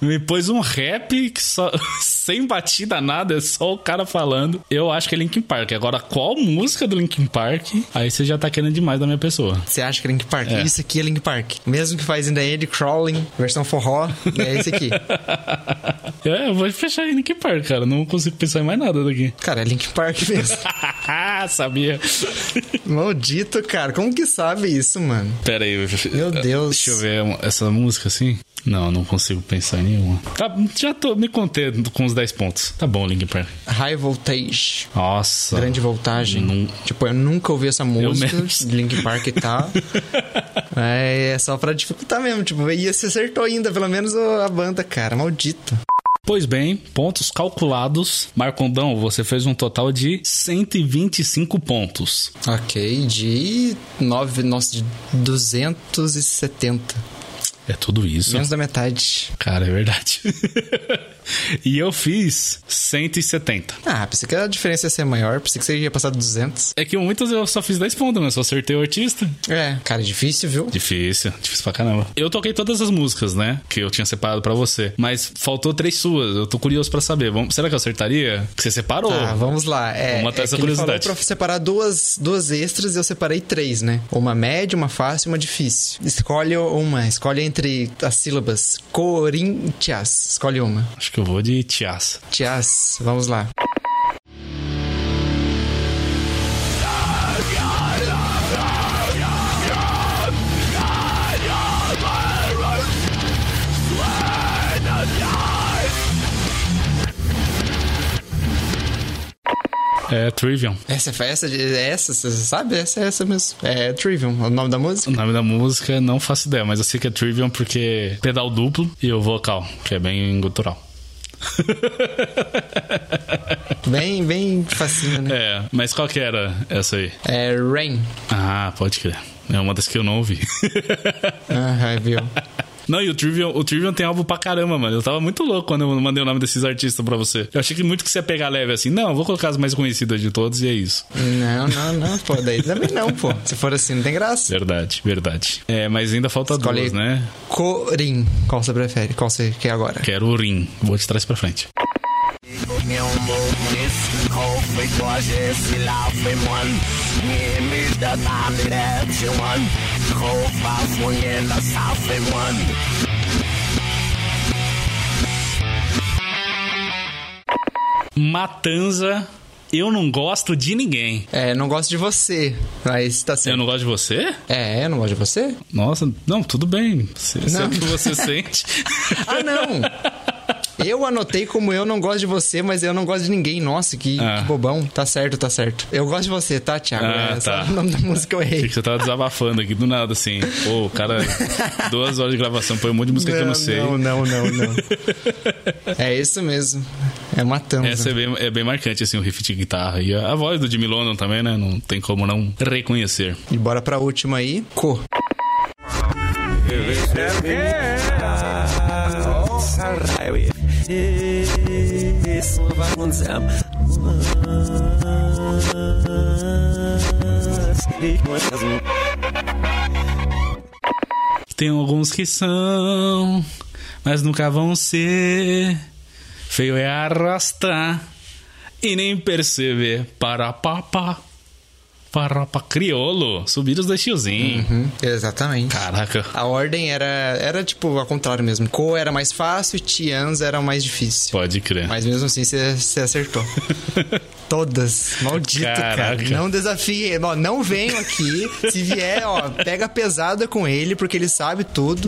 Me pôs um rap que só, sem batida nada, é só o cara falando. Eu acho que é Linkin Park. Agora, qual música do Linkin Park? Aí você já tá querendo demais da minha pessoa. Você acha que é Linkin Park? É. Isso aqui é Linkin Park. Mesmo que faz ainda Eddie Crawling, versão forró, é esse aqui. é, eu vou fechar em Linkin Park, cara. Não consigo pensar em mais nada daqui. Cara, é Linkin Park mesmo. Sabia. Maldito, cara. Como que sabe isso, mano? Pera aí. Meu Deus. Deixa eu ver essa música assim. Não, não consigo pensar em nenhuma. Tá, já tô me contendo com os 10 pontos. Tá bom, Link Park. High Voltage. Nossa. Grande voltagem. Num... Tipo, eu nunca ouvi essa música. Link Park tá. é, é só pra dificultar mesmo. Tipo, e você acertou ainda, pelo menos a banda, cara. Maldito. Pois bem, pontos calculados. Marcondão, você fez um total de 125 pontos. Ok, de 9, nossa, de 270. É tudo isso. Menos da metade. Cara, é verdade. e eu fiz 170. Ah, pensei que a diferença ia ser maior, pensei que você ia passar de 200. É que muitas eu só fiz 10 pontos, né? Só acertei o artista. É, cara, é difícil, viu? Difícil, difícil pra caramba. Eu toquei todas as músicas, né? Que eu tinha separado para você. Mas faltou três suas. Eu tô curioso para saber. Vamos... Será que eu acertaria? Que você separou? Ah, vamos lá. É, vamos matar é essa curiosidade. pra separar duas, duas extras e eu separei três, né? Uma média, uma fácil e uma difícil. Escolhe uma. Escolhe entre as sílabas. Corinthians. Escolhe uma. Acho que eu vou de Tias. Tias. Vamos lá. É Trivium. Essa foi essa, essa, você sabe? Essa é essa mesmo. É Trivium, o nome da música? O nome da música não faço ideia, mas eu sei que é Trivium porque pedal duplo e o vocal, que é bem gutural. Bem, bem facinho, né? É, mas qual que era essa aí? É Rain. Ah, pode crer. É uma das que eu não ouvi. Aham, viu? Não, e o Trivium, o Trivium tem álbum pra caramba, mano. Eu tava muito louco quando eu mandei o nome desses artistas pra você. Eu achei que muito que você ia pegar leve assim. Não, eu vou colocar as mais conhecidas de todos e é isso. Não, não, não, pô. Daí também não, pô. Se for assim, não tem graça. Verdade, verdade. É, mas ainda falta Escolhe duas, né? Corim. Qual você prefere? Qual você quer agora? Quero o Rim. Vou de trás pra frente. Matanza, eu não gosto de ninguém. É, não gosto de você. Mas tá Eu certo. não gosto de você? É, eu não gosto de você? Nossa, não, tudo bem. É Não. o que você sente. Ah, não! Eu anotei como eu não gosto de você, mas eu não gosto de ninguém. Nossa, que, Ah. que bobão. Tá certo, tá certo. Eu gosto de você, tá, Thiago? Ah, é tá. o nome da música eu Achei errei. que você tava desabafando aqui do nada, assim. Pô, o cara, duas horas de gravação, põe um monte de música que eu não sei. Não, não, não, não. é isso mesmo. É matando. Essa é bem, é bem marcante, assim, o riff de guitarra. E a, a voz do Jimmy London também, né? Não tem como não reconhecer. E bora pra última aí. Co. Tem alguns que são, mas nunca vão ser. Feio é arrastar e nem perceber. Para papá, para pa criolo. Subir os dois tiozinhos. Uhum, exatamente. Caraca. A ordem era, era tipo ao contrário mesmo. Co era mais fácil e Tians era mais difícil. Pode crer. Mas mesmo assim você acertou. Todas. Maldito, cara. Caraca. Não desafie. Ó, não venham aqui. Se vier, ó, pega pesada com ele, porque ele sabe tudo.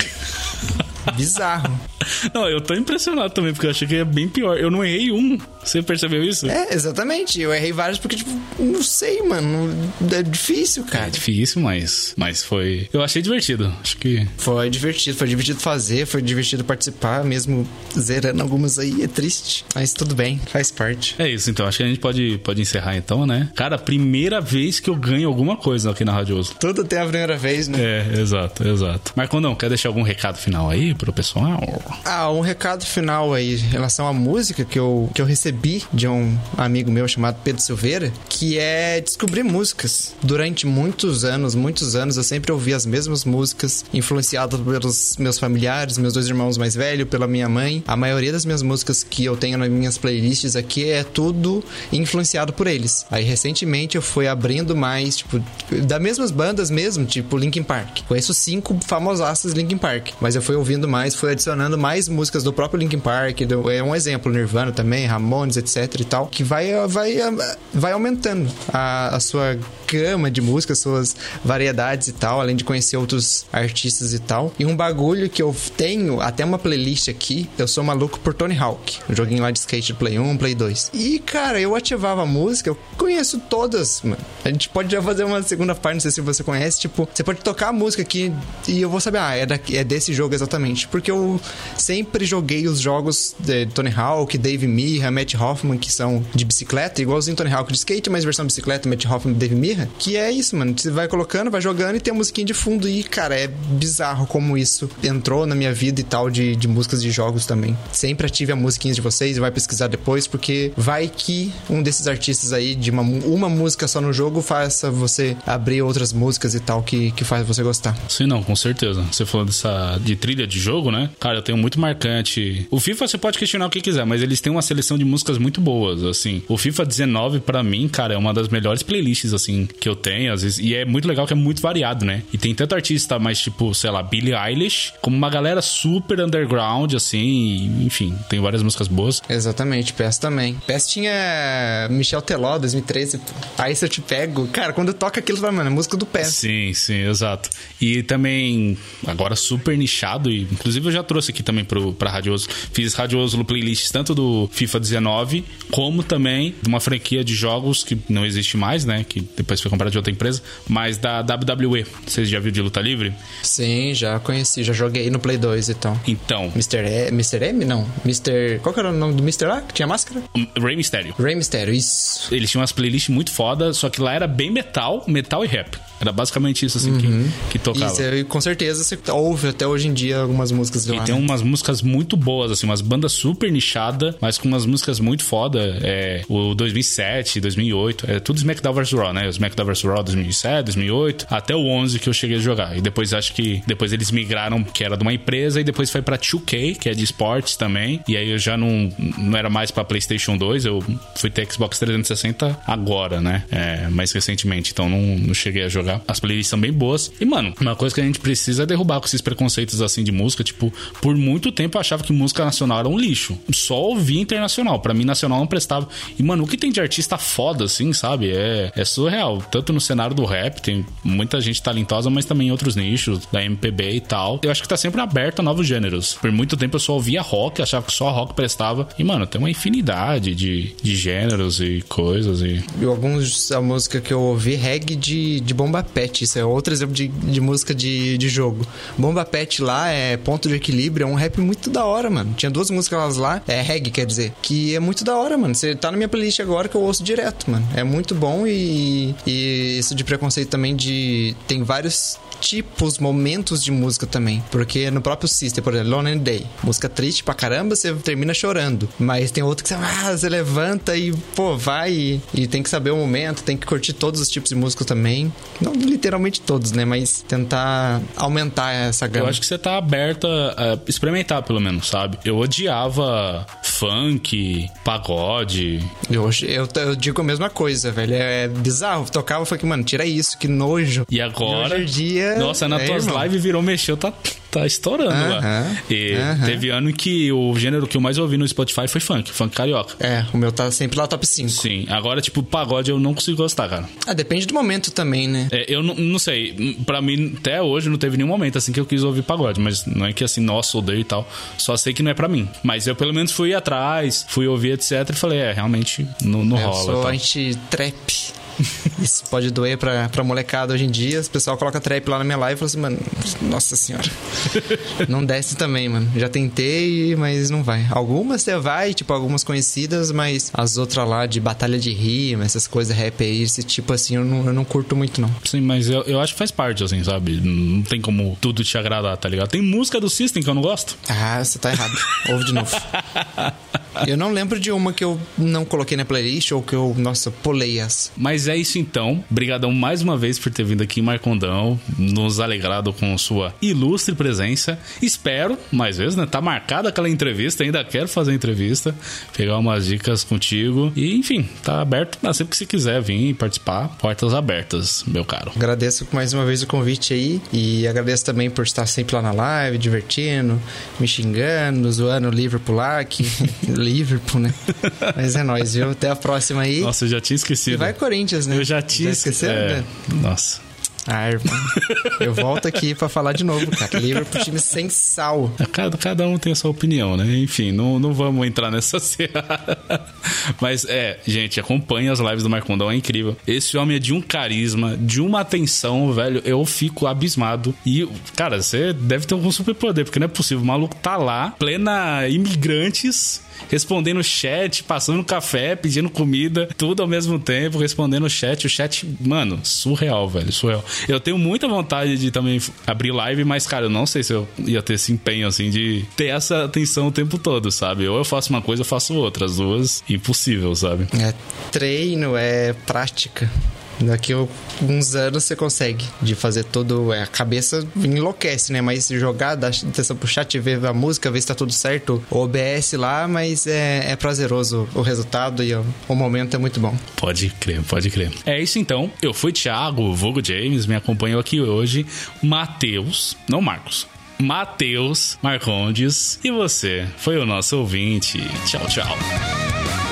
Bizarro. Não, eu tô impressionado também, porque eu achei que é bem pior. Eu não errei um. Você percebeu isso? É, exatamente. Eu errei vários porque, tipo, não sei, mano. É difícil, É cara. difícil, mas, mas foi. Eu achei divertido. Acho que. Foi divertido, foi divertido fazer, foi divertido participar, mesmo zerando algumas aí, é triste. Mas tudo bem, faz parte. É isso, então. Acho que a gente pode, pode encerrar então, né? Cara, primeira vez que eu ganho alguma coisa aqui na Radioso. Tudo tem a primeira vez, né? É, exato, exato. Marcondão, quer deixar algum recado final aí pro pessoal? Ah, um recado final aí em relação à música que eu, que eu recebi de um amigo meu chamado Pedro Silveira, que é descobrir músicas. Durante muitos anos, muitos anos, eu sempre ouvi as mesmas músicas, influenciado pelos meus familiares, meus dois irmãos mais velhos, pela minha mãe. A maioria das minhas músicas que eu tenho nas minhas playlists aqui é tudo influenciado por eles. Aí recentemente eu fui abrindo mais, tipo, das mesmas bandas mesmo, tipo Linkin Park. Conheço cinco famosaças Linkin Park, mas eu fui ouvindo mais, fui adicionando mais músicas do próprio Linkin Park, do- é um exemplo, Nirvana também, Ramones, etc e tal, que vai, vai, vai aumentando a, a sua gama de músicas, suas variedades e tal, além de conhecer outros artistas e tal. E um bagulho que eu tenho, até uma playlist aqui, eu sou maluco por Tony Hawk, um joguinho lá de skate Play 1, Play 2. E, cara, eu ativava a música, eu conheço todas, mano. A gente pode já fazer uma segunda parte, não sei se você conhece, tipo, você pode tocar a música aqui e eu vou saber, ah, é, daqui, é desse jogo exatamente. Porque eu sempre joguei os jogos de Tony Hawk, Dave Mirra, Matt Hoffman, que são de bicicleta, igualzinho Tony Hawk de skate, mas versão bicicleta, Matt Hoffman Dave Mirra, que é isso, mano. Você vai colocando, vai jogando e tem a musiquinha de fundo e, cara, é bizarro como isso entrou na minha vida e tal de, de músicas de jogos também. Sempre ative a musiquinha de vocês e vai pesquisar depois, porque vai que um desses artistas aí, de uma, uma música só no jogo, faça você abrir outras músicas e tal que, que faz você gostar. Sim, não, com certeza. Você falou dessa de trilha de jogo, né? Cara, eu tenho muito marcante. O FIFA você pode questionar o que quiser, mas eles têm uma seleção de músicas muito boas, assim. O FIFA 19 pra mim, cara, é uma das melhores playlists assim que eu tenho, às vezes, e é muito legal que é muito variado, né? E tem tanto artista mais tipo, sei lá, Billie Eilish, como uma galera super underground assim, e, enfim, tem várias músicas boas. Exatamente, PES também. PES tinha Michel Teló, 2013. pô. Aí se eu te pego, cara, quando toca aquilo, vai, mano, é música do PES. Sim, sim, exato. E também, agora super nichado, e inclusive eu já trouxe aqui também pro, pra Radioso. Fiz Radioso playlists tanto do FIFA 2019, como também de uma franquia de jogos que não existe mais, né? Que depois foi comprada de outra empresa, mas da WWE. Vocês já viram de luta livre? Sim, já conheci, já joguei no Play 2 e tal. Então, Mr. E, Mr. M? Não. Mr. Qual que era o nome do Mr. lá? Que tinha máscara? Rey Mysterio. Rey Mysterio, isso. Eles tinham umas playlists muito foda, só que lá era bem metal, metal e rap. Era basicamente isso, assim, que, que tocava. Isso, e com certeza você ouve até hoje em dia algumas músicas de E lá. tem né? umas músicas muito boas, assim, umas bandas super nichadas, mas com umas músicas muito foda. É, o 2007, 2008, é tudo SmackDown vs Raw, né? O SmackDown vs Raw 2007, 2008, até o 11 que eu cheguei a jogar. E depois acho que depois eles migraram, que era de uma empresa, e depois foi pra 2K, que é de esportes também. E aí eu já não, não era mais pra PlayStation 2, eu fui ter Xbox 360 agora, né? É, mais recentemente, então não, não cheguei a jogar. As playlists são bem boas. E, mano, uma coisa que a gente precisa é derrubar com esses preconceitos assim de música. Tipo, por muito tempo eu achava que música nacional era um lixo. Só ouvia internacional. Pra mim, nacional não prestava. E, mano, o que tem de artista foda, assim, sabe? É, é surreal. Tanto no cenário do rap, tem muita gente talentosa, mas também em outros nichos, da MPB e tal. Eu acho que tá sempre aberto a novos gêneros. Por muito tempo eu só ouvia rock, achava que só rock prestava. E, mano, tem uma infinidade de, de gêneros e coisas. E E alguns a música que eu ouvi, reggae de, de Bomba Pet. Isso é outro exemplo de, de música de, de jogo. Bomba Pet lá é ponto de equilíbrio, é um rap muito da hora, mano. Tinha duas músicas lá, é reggae, quer dizer, que é muito da hora, mano. Você tá na minha playlist agora que eu ouço direto, mano. É muito bom e, e isso de preconceito também de. Tem vários tipos, momentos de música também. Porque no próprio Sister, por exemplo, Lonely Day, música triste pra caramba, você termina chorando. Mas tem outro que você, ah, você levanta e, pô, vai e, e tem que saber o momento, tem que curtir todos os tipos de música também. Não literalmente todos, né? Mas tentar aumentar essa gama. Eu acho que você tá aberta a experimentar, pelo menos, sabe? Eu odiava funk, pagode. Eu, eu, eu digo a mesma coisa, velho. É bizarro. Eu tocava e falei, mano, tira isso, que nojo. E agora. hoje em dia, Nossa, nas é, tuas irmão. lives virou, mexeu, tá, tá estourando lá. Aham, E aham. teve ano que o gênero que eu mais ouvi no Spotify foi funk, funk carioca. É, o meu tá sempre lá top 5. Sim, agora, tipo, pagode eu não consigo gostar, cara. Ah, depende do momento também, né? É, eu não, não sei, pra mim, até hoje não teve nenhum momento assim que eu quis ouvir pagode, mas não é que assim, nossa, odeio e tal. Só sei que não é pra mim. Mas eu pelo menos fui atrás, fui ouvir, etc. E falei, é, realmente não, não eu rola. sou tal. anti-trap. Isso pode doer pra, pra molecada hoje em dia. O pessoal coloca trap lá na minha live e fala assim, mano, nossa senhora. não desce também, mano. Já tentei, mas não vai. Algumas você vai, tipo, algumas conhecidas, mas as outras lá de batalha de rima, essas coisas rap aí, esse tipo assim, eu não, eu não curto muito, não. Sim, mas eu, eu acho que faz parte, assim, sabe? Não tem como tudo te agradar, tá ligado? Tem música do System que eu não gosto. Ah, você tá errado. Ouve de novo. Eu não lembro de uma que eu não coloquei na playlist ou que eu, nossa, pulei as. Mas é isso então. Obrigadão mais uma vez por ter vindo aqui, Marcondão. Nos alegrado com sua ilustre presença. Espero, mais vezes, né? Tá marcada aquela entrevista. Ainda quero fazer a entrevista. Pegar umas dicas contigo. E, enfim, tá aberto. Ah, sempre que você quiser vir participar, portas abertas, meu caro. Agradeço mais uma vez o convite aí e agradeço também por estar sempre lá na live, divertindo, me xingando, zoando o Liverpool lá, que Liverpool, né? Mas é nóis, viu? Até a próxima aí. Nossa, eu já tinha esquecido. e vai Corinthians, né? Eu já tinha esqueceu, é... né? Nossa. Ah, irmão. Eu volto aqui pra falar de novo, cara. Liverpool time sem sal. Cada, cada um tem a sua opinião, né? Enfim, não, não vamos entrar nessa seara. Mas é, gente, acompanha as lives do Marcondão, é incrível. Esse homem é de um carisma, de uma atenção, velho. Eu fico abismado. E, cara, você deve ter algum superpoder, porque não é possível. O maluco tá lá, plena imigrantes. Respondendo chat, passando café, pedindo comida, tudo ao mesmo tempo, respondendo chat. O chat, mano, surreal, velho, surreal. Eu tenho muita vontade de também abrir live, mas, cara, eu não sei se eu ia ter esse empenho, assim, de ter essa atenção o tempo todo, sabe? Ou eu faço uma coisa, eu faço outra. As duas, impossível, sabe? É treino, é prática. Daqui a uns anos você consegue de fazer todo. é, a cabeça enlouquece, né? Mas jogar, dar atenção pro chat, ver a música, ver se tá tudo certo, o OBS lá, mas é, é prazeroso o resultado e o, o momento é muito bom. Pode crer, pode crer. É isso então. Eu fui Thiago, Vogo James, me acompanhou aqui hoje. Matheus, não Marcos. Matheus Marcondes e você foi o nosso ouvinte. Tchau, tchau.